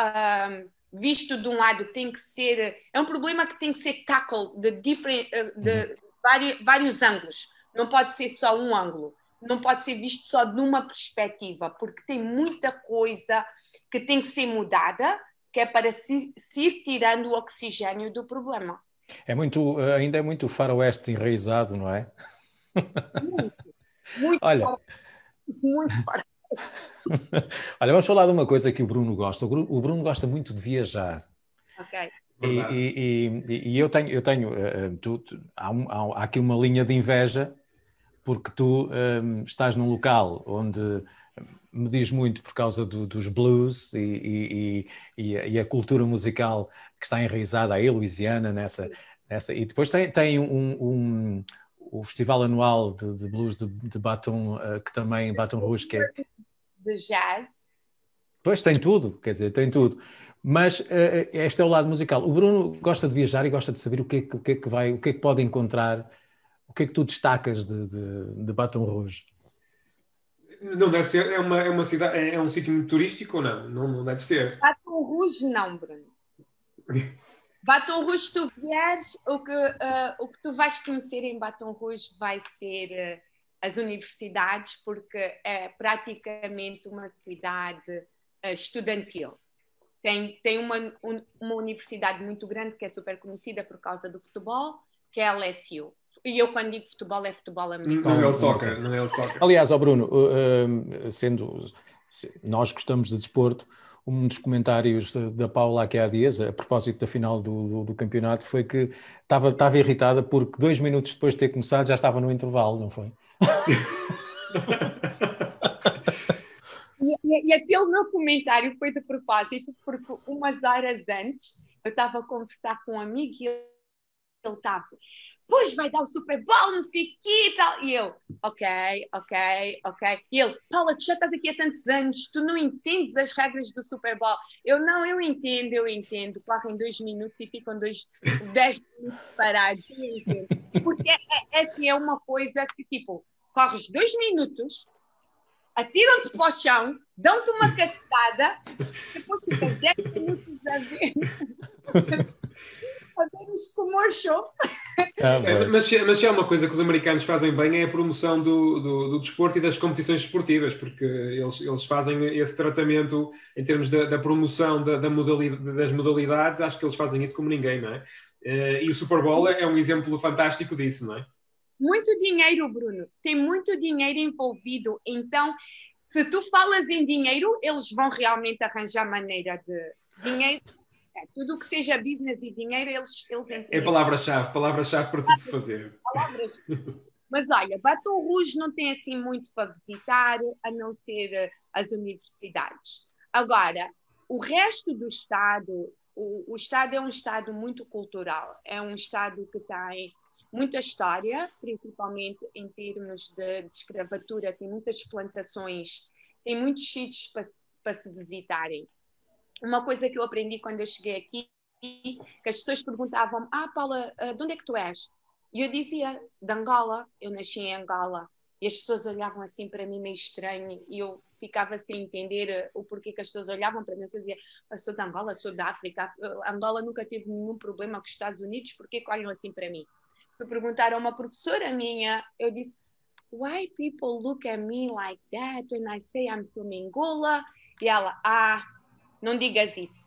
visto de um lado, tem que ser. É um problema que tem que ser tackle de, different, de uhum. vários, vários ângulos. Não pode ser só um ângulo. Não pode ser visto só de uma perspectiva, porque tem muita coisa que tem que ser mudada que é para se, se ir tirando o oxigênio do problema. É muito, ainda é muito faroeste enraizado, não é? Muito, muito Olha, muito faroeste. Olha, vamos falar de uma coisa que o Bruno gosta. O Bruno gosta muito de viajar. Ok. E, e, e, e, eu tenho, eu tenho uh, tu, tu, há, há, aqui uma linha de inveja porque tu um, estás num local onde me diz muito por causa do, dos blues e, e, e, a cultura musical que está enraizada aí, Louisiana, nessa, nessa. E depois tem, tem um, um o festival anual de, de blues de, de Baton, uh, que também, Baton Rouge, que é... De jazz. Pois, tem tudo, quer dizer, tem tudo. Mas uh, este é o lado musical. O Bruno gosta de viajar e gosta de saber o que é que, o que, é que vai, o que é que pode encontrar, o que é que tu destacas de, de, de Baton Rouge. Não deve ser, é uma, é uma cidade, é, é um sítio muito turístico ou não? não? Não deve ser. Baton Rouge não, Bruno. Batom Rouge, tu vieres, o que, uh, o que tu vais conhecer em Batom Rouge vai ser uh, as universidades, porque é praticamente uma cidade uh, estudantil. Tem, tem uma, um, uma universidade muito grande que é super conhecida por causa do futebol, que é a LSU. E eu, quando digo futebol, é futebol americano. Não é o soccer, não é o soccer. Aliás, ó Bruno, sendo nós gostamos de desporto, um dos comentários da Paula aqui há dias, a propósito da final do, do, do campeonato, foi que estava, estava irritada porque dois minutos depois de ter começado já estava no intervalo, não foi? e, e, aquele meu comentário foi de propósito, porque umas horas antes eu estava a conversar com um amigo e ele estava pois vai dar o Super Bowl, não sei o quê e tal. E eu, ok, ok, ok. E ele, Paula, tu já estás aqui há tantos anos, tu não entendes as regras do Super Bowl. Eu, não, eu entendo, eu entendo. Correm dois minutos e ficam dois, dez minutos entendo. Porque é, é, é, assim, é uma coisa que, tipo, corres dois minutos, atiram-te para o chão, dão-te uma cacetada, depois ficas dez minutos a ver fazer os commercial. Ah, mas, mas se há uma coisa que os americanos fazem bem é a promoção do, do, do desporto e das competições esportivas, porque eles, eles fazem esse tratamento em termos da, da promoção da, da modalidade, das modalidades, acho que eles fazem isso como ninguém, não é? Eh, e o Super Bowl é um exemplo fantástico disso, não é? Muito dinheiro, Bruno. Tem muito dinheiro envolvido. Então, se tu falas em dinheiro, eles vão realmente arranjar maneira de. Dinheiro é, tudo o que seja business e dinheiro, eles, eles entendem. É palavra-chave, palavra-chave para tudo se fazer. Mas olha, Baton Rouge não tem assim muito para visitar, a não ser eh, as universidades. Agora, o resto do Estado, o, o Estado é um Estado muito cultural, é um Estado que tem muita história, principalmente em termos de, de escravatura, tem muitas plantações, tem muitos sítios para, para se visitarem uma coisa que eu aprendi quando eu cheguei aqui, que as pessoas perguntavam: Ah, Paula, eh, de onde é que tu és? E eu dizia: de Angola, eu nasci em Angola. E as pessoas olhavam assim para mim meio estranho e eu ficava sem entender eh, o porquê que as pessoas olhavam para mim. Eu dizia: Eu sou de Angola, sou da África. Eh, Angola nunca teve nenhum problema com os Estados Unidos, porquê que olham assim para mim? Fui perguntar a uma professora minha, eu disse: Why people look at me like that when I say I'm from Angola? E ela: Ah, não digas isso.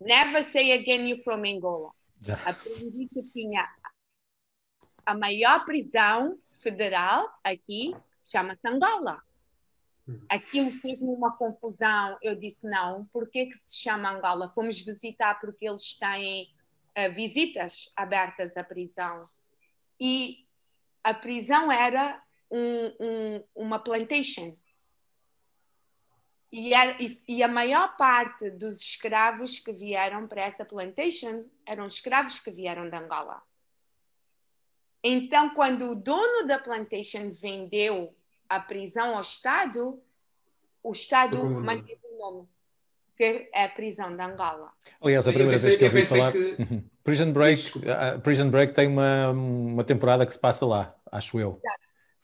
Never say again you from Angola. Yeah. Aprendi que tinha a maior prisão federal aqui, chama-se Angola. Hum. Aquilo fez-me uma confusão. Eu disse: não, por que, que se chama Angola? Fomos visitar porque eles têm uh, visitas abertas à prisão. E a prisão era um, um, uma plantation. E a, e, e a maior parte dos escravos que vieram para essa plantation eram escravos que vieram de Angola. Então, quando o dono da plantation vendeu a prisão ao Estado, o Estado manteve o nome, que é a prisão de Angola. Aliás, a primeira pensei, vez que eu ouvi falar... Que... Uhum. Prison, Break, uh, Prison Break tem uma, uma temporada que se passa lá, acho eu.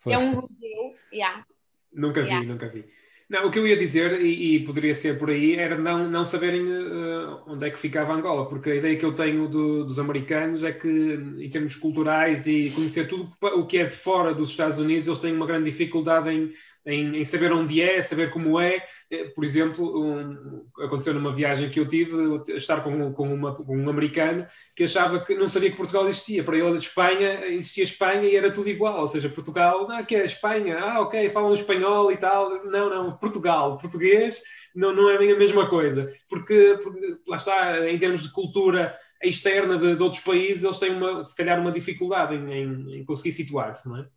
É um museu, yeah. Nunca vi, yeah. nunca vi. Não, o que eu ia dizer, e, e, poderia ser por aí, era não, não saberem uh, onde é que ficava Angola, porque a ideia que eu tenho do, dos americanos é que, em termos culturais e conhecer tudo o que é de fora dos Estados Unidos, eles têm uma grande dificuldade em, em, em saber onde é, saber como é. Eh, por exemplo, um, aconteceu numa viagem que eu tive, estar com, com, uma, com, um americano que achava que não sabia que Portugal existia. Para ele, Espanha, existia Espanha e era tudo igual. Ou seja, Portugal, ah, que é Espanha? Ah, ok, falam espanhol e tal. Não, não, Portugal, português não, não é a mesma coisa. Porque, porque lá está, em termos de cultura externa de, de, outros países, eles têm uma, se calhar uma dificuldade em, em, em conseguir situar-se, não é?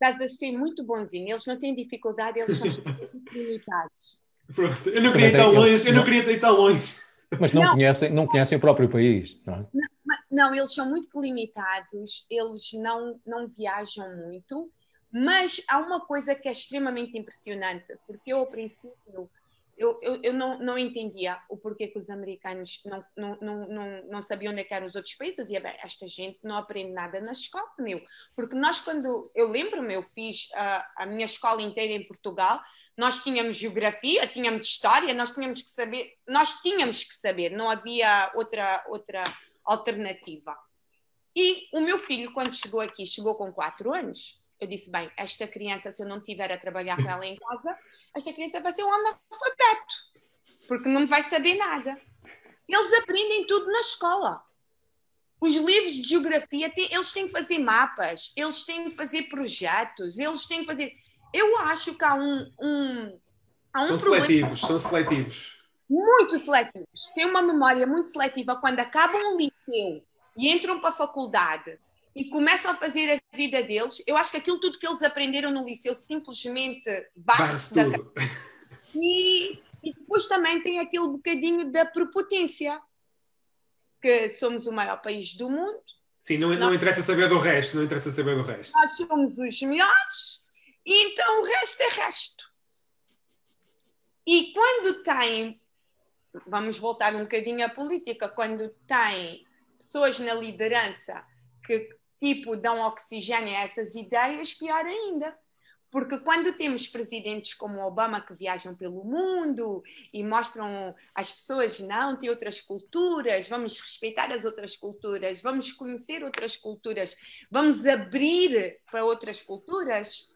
Estás a ser muito bonzinho, eles não têm dificuldade, eles são limitados. Pronto, eu não queria ir tão longe, eu não queria ir tão longe. Mas não, não, conhecem, não conhecem o próprio país, não é? Não, não, eles são muito limitados, eles não, não viajam muito, mas há uma coisa que é extremamente impressionante, porque eu, ao princípio, eu, eu, eu não, não entendia o porquê que os americanos não, não, não, não, não sabiam onde é eram os outros países. Eu dizia, bem, esta gente não aprende nada na escola, meu. Porque nós, quando. Eu lembro-me, eu fiz a, a minha escola inteira em Portugal, Nós tínhamos geografia, tínhamos história, nós tínhamos que saber, nós tínhamos que saber, não havia outra, outra alternativa. E o meu filho, quando chegou aqui, chegou com 4 anos. Eu disse: bem, esta criança, se eu não tiver a trabalhar com ela em casa, esta criança vai ser um analfabeto, porque não vai saber nada. Eles aprendem tudo na escola. Os livros de geografia, eles têm que fazer mapas, eles têm que fazer projetos, eles têm que fazer. Eu acho que há um. um, há um são problema... seletivos, são seletivos. Muito seletivos. Têm uma memória muito seletiva quando acabam o liceu e entram para a faculdade e começam a fazer a vida deles. Eu acho que aquilo tudo que eles aprenderam no liceu simplesmente bate da e, e depois também tem aquele bocadinho da prepotência que somos o maior país do mundo. Sim, não, não interessa saber do resto, não interessa saber do resto. Nós somos os melhores e então o resto é resto. E quando tem, vamos voltar um bocadinho à política, quando tem pessoas na liderança que tipo dão oxigênio a essas ideias, pior ainda. Porque quando temos presidentes como Obama que viajam pelo mundo e mostram às pessoas não, tem outras culturas, vamos respeitar as outras culturas, vamos conhecer outras culturas, vamos abrir para outras culturas,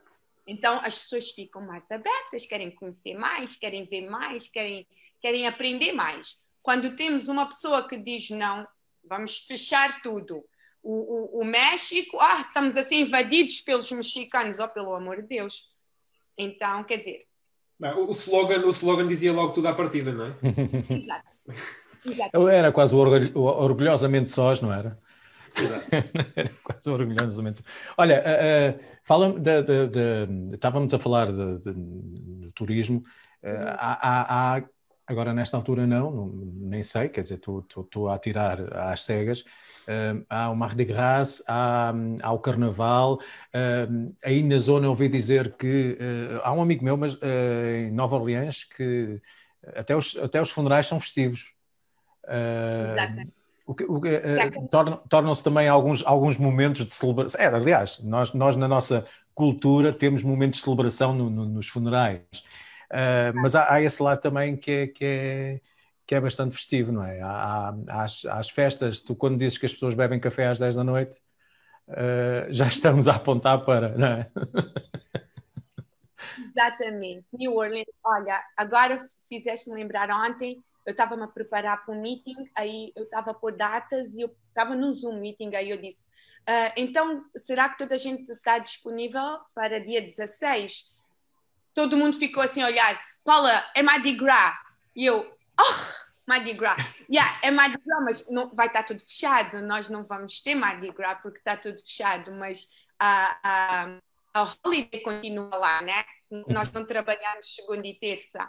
então as pessoas ficam mais abertas, querem conhecer mais, querem ver mais, querem, querem aprender mais. Quando temos uma pessoa que diz não, vamos fechar tudo, o, o, o, México, ah, estamos assim invadidos pelos mexicanos, oh, pelo amor de Deus. Então, quer dizer. o, slogan, o slogan dizia logo tudo à partida, não é? Exato. Exato. Era quase o orgulho, orgulhosamente sós, não era? Exato. era quase orgulhosamente. Olha, uh, uh, fala de, de, de, estávamos a falar de, de turismo. Uh, uhum. há, há, agora nesta altura não, não, nem sei, quer dizer, estou a tirar às cegas, Uh, há o Mardi Gras, há, há o Carnaval. Uh, aí na zona ouvi dizer que uh, há um amigo meu, mas em Nova Orleans, que até os, até os funerais são festivos. O que, o que, tornam-se também alguns, alguns momentos de celebração. É, aliás, nós, nós na nossa cultura temos momentos de celebração no, no, nos funerais. mas há, há, esse lado também que é, que é, que é bastante festivo, não é? Há, há, às, às, festas, tu quando dizes que as pessoas bebem café às 10 da noite, uh, já estamos a apontar para, não é? Exatamente. New Orleans, olha, agora fizeste-me lembrar ontem, eu estava-me a preparar para um meeting, aí eu estava por datas e eu estava num Zoom meeting, aí eu disse, uh, então, será que toda a gente está disponível para dia 16? Todo mundo ficou assim a olhar, Paula, é Mardi Gras. E eu, oh, Mardi Gras. Yeah, é Mardi Gras, mas não, vai estar tudo fechado. Nós não vamos ter Mardi Gras porque está tudo fechado, mas a, a, a Holiday continua lá, né? Nós não trabalhamos segunda e terça.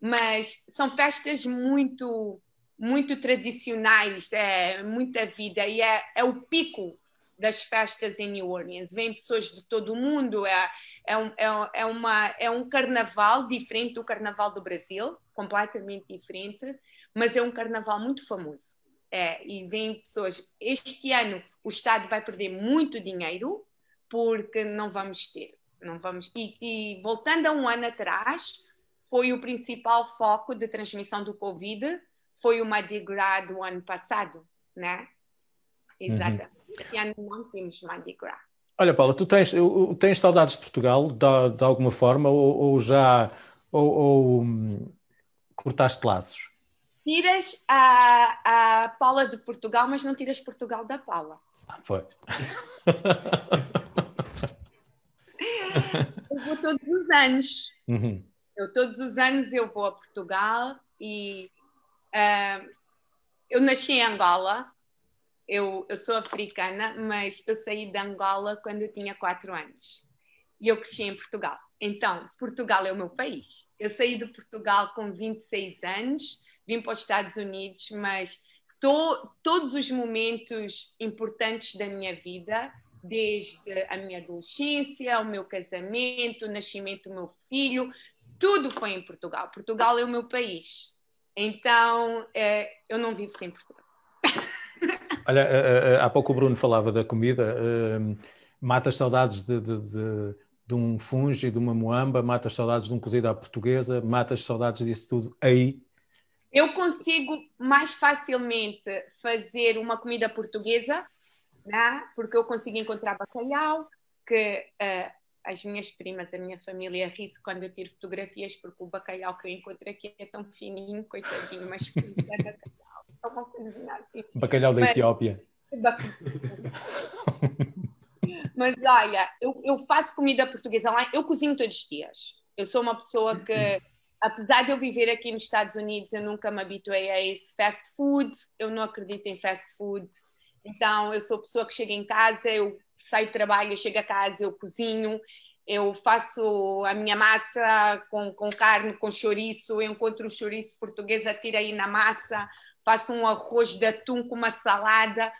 Mas são festas muito, muito tradicionais, é muita vida e é, é o pico das festas em New Orleans. Vêm pessoas de todo o mundo, é, é, um, é, é, uma, é um carnaval diferente do carnaval do Brasil, completamente diferente, mas é um carnaval muito famoso. É, e vêm pessoas. Este ano o Estado vai perder muito dinheiro porque não vamos ter. Não vamos, e, e voltando a um ano atrás, foi o principal foco de transmissão do Covid, foi o Mardi Gras do ano passado, né? Exato. Uhum. Este ano não temos Mardi Gras. Olha, Paula, tu tens, tens saudades de Portugal de, de alguma forma ou, ou já ou, ou hum, cortaste laços? Tiras a, a Paula de Portugal, mas não tiras Portugal da Paula. Ah, foi. eu vou todos os anos. Uhum. Eu todos os anos eu vou a Portugal e uh, eu nasci em Angola, eu, eu sou africana, mas eu saí de Angola quando eu tinha 4 anos e eu cresci em Portugal. Então, Portugal é o meu país. Eu saí de Portugal com 26 anos, vim para os Estados Unidos, mas to, todos os momentos importantes da minha vida, desde a minha adolescência, o meu casamento, o nascimento do meu filho, tudo foi em Portugal. Portugal é o meu país. Então, é, eu não vivo sem Portugal. Olha, eh, eh, há pouco o Bruno falava da comida. Mata as saudades de, de, de, de um funge, de uma moamba, matas saudades de um cozido à portuguesa, matas saudades disso tudo aí? Eu consigo mais facilmente fazer uma comida portuguesa, né? porque eu consigo encontrar bacalhau, que uh, as minhas primas, a minha família ri-se quando eu tiro fotografias, porque o bacalhau que eu encontro aqui é tão fininho, coitadinho, mas é bacalhau. É uma coisinha assim. Bacalhau da mas, Etiópia. Mas olha, eu, eu faço comida portuguesa lá, eu cozinho todos os dias. Eu sou uma pessoa que, apesar de eu viver aqui nos Estados Unidos, eu nunca me habituei a esse fast food, eu não acredito em fast food. Então, eu sou pessoa que chega em casa, eu saio do trabalho, eu chego a casa, eu cozinho, eu faço a minha massa com, com carne, com chouriço, eu encontro o chouriço português, atiro aí na massa, faço um arroz de atum com uma salada.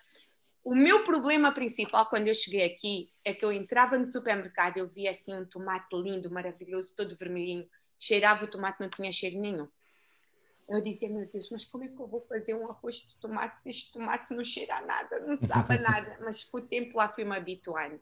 O meu problema principal quando eu cheguei aqui é que eu entrava no supermercado, eu via assim um tomate lindo, maravilhoso, todo vermelhinho. Cheirava o tomate, não tinha cheiro nenhum. Eu dizia, meu Deus, mas como é que eu vou fazer um arroz de tomate se este tomate não cheira a nada, não sabe a nada? Mas com o tempo lá fui-me habituando.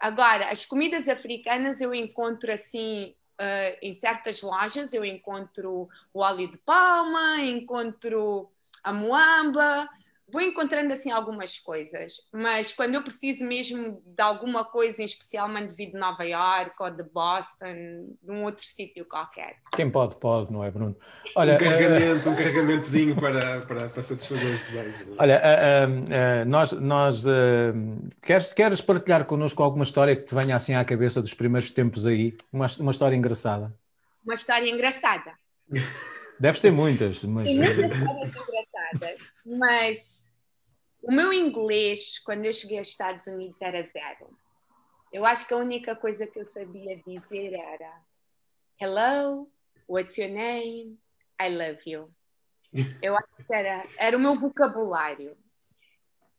Agora, as comidas africanas eu encontro assim, uh, em certas lojas, eu encontro o óleo de palma, encontro a moamba, vou encontrando assim algumas coisas, mas quando eu preciso mesmo de alguma coisa em especial, mando vir de Nova York ou de Boston, de um outro sítio qualquer. Quem pode, pode, não é, Bruno? Olha, um carregamento, uh... um carregamentozinho para, para, para satisfazer os desejos. Olha, uh, uh, nós, nós queres, queres partilhar connosco alguma história que te venha assim à cabeça dos primeiros tempos aí? Uma, uma história engraçada? Uma história engraçada. Deves ter muitas. Mas... Tem muitas histórias engraçadas, mas o meu inglês, quando eu cheguei aos Estados Unidos, era zero. Eu acho que a única coisa que eu sabia dizer era Hello, what's your name? I love you. Eu acho que era, era o meu vocabulário.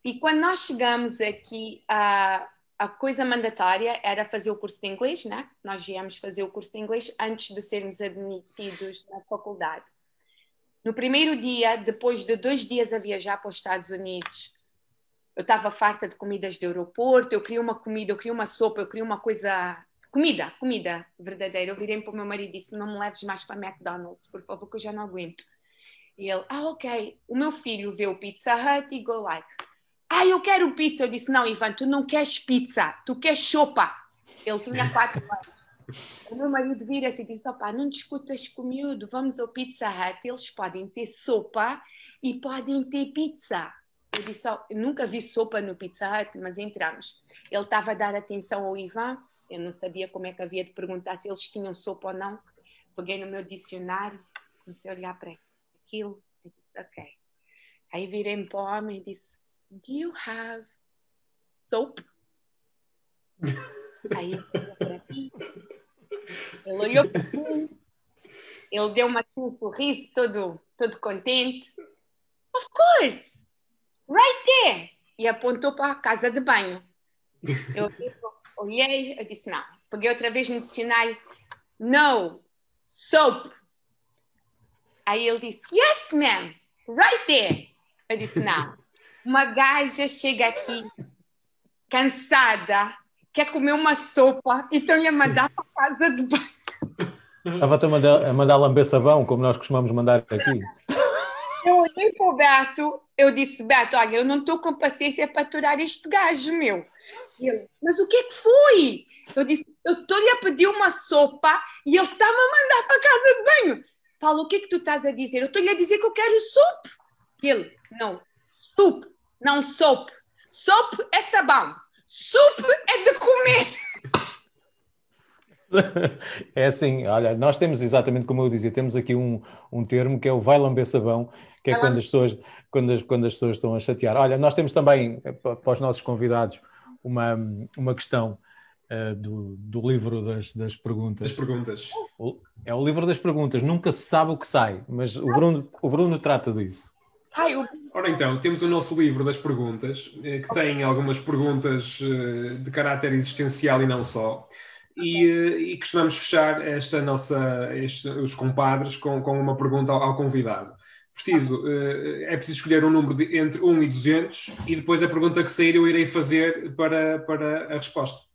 E quando nós chegamos aqui, a, a coisa mandatória era fazer o curso de inglês, né? Nós viemos fazer o curso de inglês antes de sermos admitidos na faculdade. No primeiro dia, depois de dois dias a viajar para os Estados Unidos, eu estava farta de comidas de aeroporto, eu queria uma comida, eu queria uma sopa, eu queria uma coisa. Comida, comida verdadeira. Eu virei para o meu marido e disse: Não me leves mais para McDonald's, por favor, que eu já não aguento. E ele: Ah, ok. O meu filho vê o Pizza Hut e go like: Ah, eu quero pizza. Eu disse: Não, Ivan, tu não queres pizza, tu queres sopa. Ele tinha quatro anos. O meu marido vira-se e diz: opá, não discutas com o miúdo, vamos ao Pizza Hut, eles podem ter sopa e podem ter pizza. Eu disse: oh, eu nunca vi sopa no Pizza Hut, mas entramos. Ele estava a dar atenção ao Ivan, eu não sabia como é que havia de perguntar se eles tinham sopa ou não. Peguei no meu dicionário, comecei a olhar para aquilo, disse: ok. Aí virei-me para o homem e disse: Do you have soap? Aí ele para mim ele olhou para mim, ele deu-me um sorriso todo, todo contente. Of course, right there! E apontou para a casa de banho. Eu olhei, eu disse não. Peguei outra vez no dicionário, no, soap. Aí ele disse, yes, ma'am, right there. Eu disse, não. Uma gaja chega aqui cansada, quer comer uma sopa e estão-lhe a mandar para a casa de banho. Estava-te a mandar, a mandar lamber sabão, como nós costumamos mandar aqui. Eu olhei para o Beto, eu disse, Beto, olha, eu não estou com paciência para aturar este gajo, meu. Ele, mas o que é que foi? Eu disse, eu estou-lhe a pedir uma sopa e ele está-me a mandar para a casa de banho. Paulo, o que é que tu estás a dizer? Eu estou-lhe a dizer que eu quero sopa. Ele, não, soup, não soap. Soap é sabão. Sup é assim, olha, nós temos exatamente como eu dizia, temos aqui um, um termo que é o vai lamber sabão, que é quando as, pessoas, quando, as, quando as pessoas estão a chatear. Olha, nós temos também eh, para os nossos convidados uma, uma questão uh, do, do livro das, das perguntas. Das perguntas. O, é o livro das perguntas, nunca se sabe o que sai, mas o Bruno, o Bruno trata disso. Ai, Ora então, temos o nosso livro das perguntas, eh, que tem algumas perguntas de caráter existencial e não só. E, eh, e costumamos fechar esta nossa, este, os compadres com, com uma pergunta ao, ao, convidado. Preciso, é preciso escolher um número de, entre 1 e 200 e depois a pergunta que sair eu irei fazer para, para a resposta.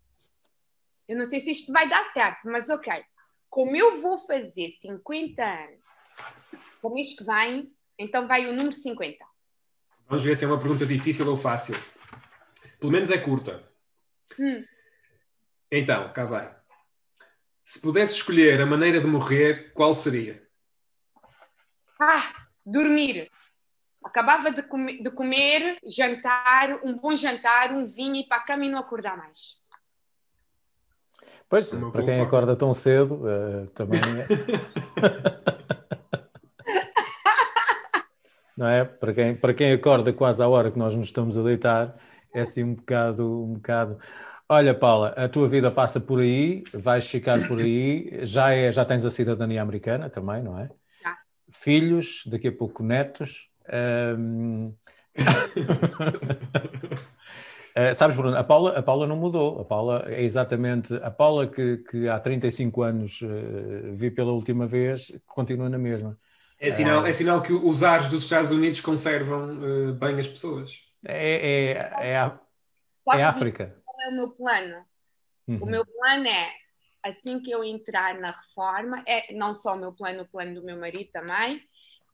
Eu não sei se isto vai dar certo, mas ok. Como eu vou fazer 50 anos para o mês que vem, então vai o número 50. Vamos ver se é uma pergunta difícil ou fácil. Pelo menos é curta. Hum. Então, cá vai. Se pudesse escolher a maneira de morrer, qual seria? Ah, dormir. Acabava de, come de comer, jantar, um bom jantar, um vinho e para a cama e não acordar mais. Pois, para quem acorda tão cedo, uh, também é. não é? Para quem, para quem acorda quase à hora que nós nos estamos a deitar, é assim um bocado, um bocado. Olha, Paula, a tua vida passa por aí, vais ficar por aí, já, é, já tens a cidadania americana também, não é? Já. Filhos, daqui a pouco netos. Um... uh, sabes, Bruno, a Paula, a Paula não mudou. A Paula é exatamente a Paula que, que há 35 anos uh, vi pela última vez, continua na mesma. É sinal, é sinal que os ares dos Estados Unidos conservam uh, bem as pessoas. É, é, é, a, é África. Qual é o meu plano? Uhum. O meu plano é, assim que eu entrar na reforma, é não só o meu plano, o plano do meu marido também,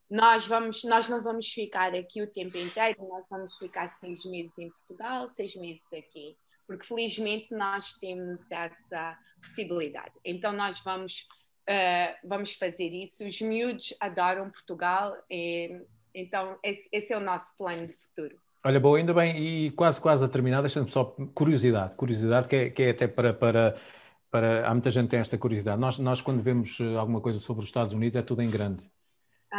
nós, vamos, nós não vamos ficar aqui o tempo inteiro, nós vamos ficar seis meses em Portugal, seis meses aqui, porque felizmente nós temos essa possibilidade. Então nós vamos uh, vamos fazer isso. Os miúdos adoram Portugal, e, então esse, esse, é o nosso plano de futuro. Olha, boa, ainda bem, e quase quase a terminar, deixando só curiosidade, curiosidade que é, que é até para, para, para. Há muita gente que tem esta curiosidade. Nós, nós, quando vemos eh, alguma coisa sobre os Estados Unidos, é tudo em grande.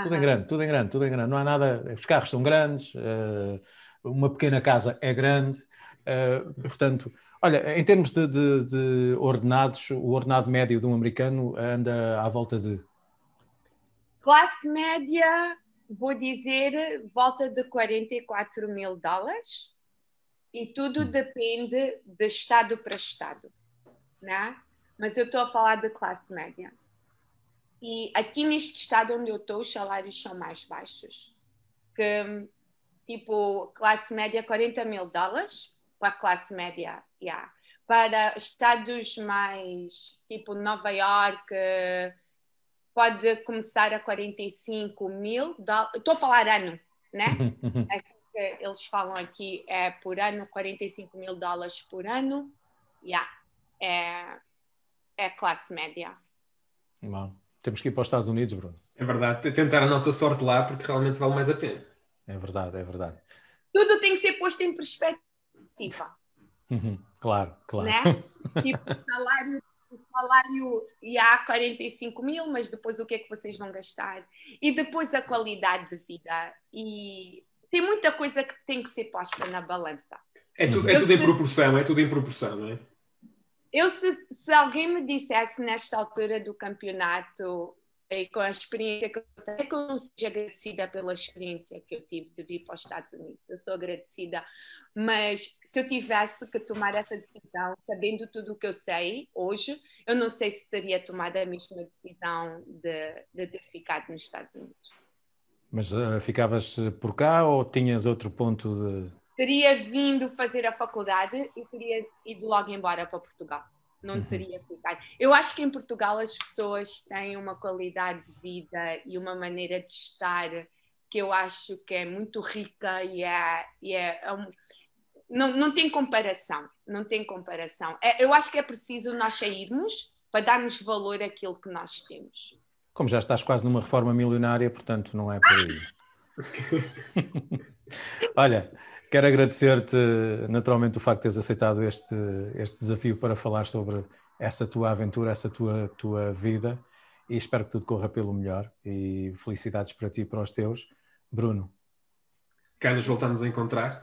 Tudo em grande, tudo em grande, tudo em grande. Não há nada. Os carros são grandes, uh, uma pequena casa é grande, uh, portanto Olha, em termos de, de, de, ordenados, o ordenado médio de um americano anda à volta de? Classe média, vou dizer, volta de 44 mil dólares. E tudo hum. depende de estado para estado, né? Mas eu estou a falar de classe média. E aqui neste estado onde eu estou, os salários são mais baixos. Que, tipo, classe média 40 mil dólares para a classe média, yeah. para estados mais tipo Nova York, pode começar a 45 mil dólares. Estou a falar ano, né? é assim que eles falam aqui, é por ano, 45 mil dólares por ano. Yeah. É, é classe média. Bom, temos que ir para os Estados Unidos, Bruno. É verdade, tentar a nossa sorte lá porque realmente vale mais a pena. É verdade, é verdade. Tudo tem que ser posto em perspectiva claro, claro. Né? Tipo, o salário, o salário e há 45 mil, mas depois o que é que vocês vão gastar? E depois a qualidade de vida. E tem muita coisa que tem que ser posta na balança. É tudo, é tudo em proporção, é tudo em proporção, não é? Eu, se, se alguém me dissesse nesta altura do campeonato e com a experiência que eu tenho, é que eu não seja agradecida pela experiência que eu tive de vir para os Estados Unidos. Eu sou agradecida, mas se eu tivesse que tomar essa decisão, sabendo tudo o que eu sei hoje, eu não sei se teria tomado a mesma decisão de, de ter ficado nos Estados Unidos. Mas uh, ficavas por cá ou tinhas outro ponto de. Teria vindo fazer a faculdade e teria ido logo embora para Portugal não uhum. teria ficado. Eu acho que em Portugal as pessoas têm uma qualidade de vida e uma maneira de estar que eu acho que é muito rica e é, e é, é um, não, não tem comparação, não tem comparação. É, eu acho que é preciso nós sairmos para darmos valor àquilo que nós temos. Como já estás quase numa reforma milionária, portanto não é por aí. Olha, Quero agradecer-te naturalmente o facto de teres aceitado este, este desafio para falar sobre essa tua aventura, essa tua, tua vida e espero que tudo corra pelo melhor e felicidades para ti e para os teus. Bruno. Cá nos voltamos a encontrar.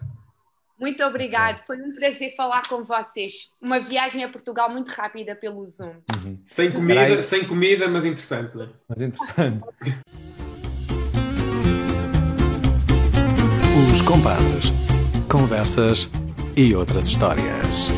Muito obrigado, foi um prazer falar com vocês. Uma viagem a Portugal muito rápida pelo Zoom. Uhum. Sem, comida, sem comida, mas interessante, não é? Mas interessante. Os compadres conversas e outras histórias.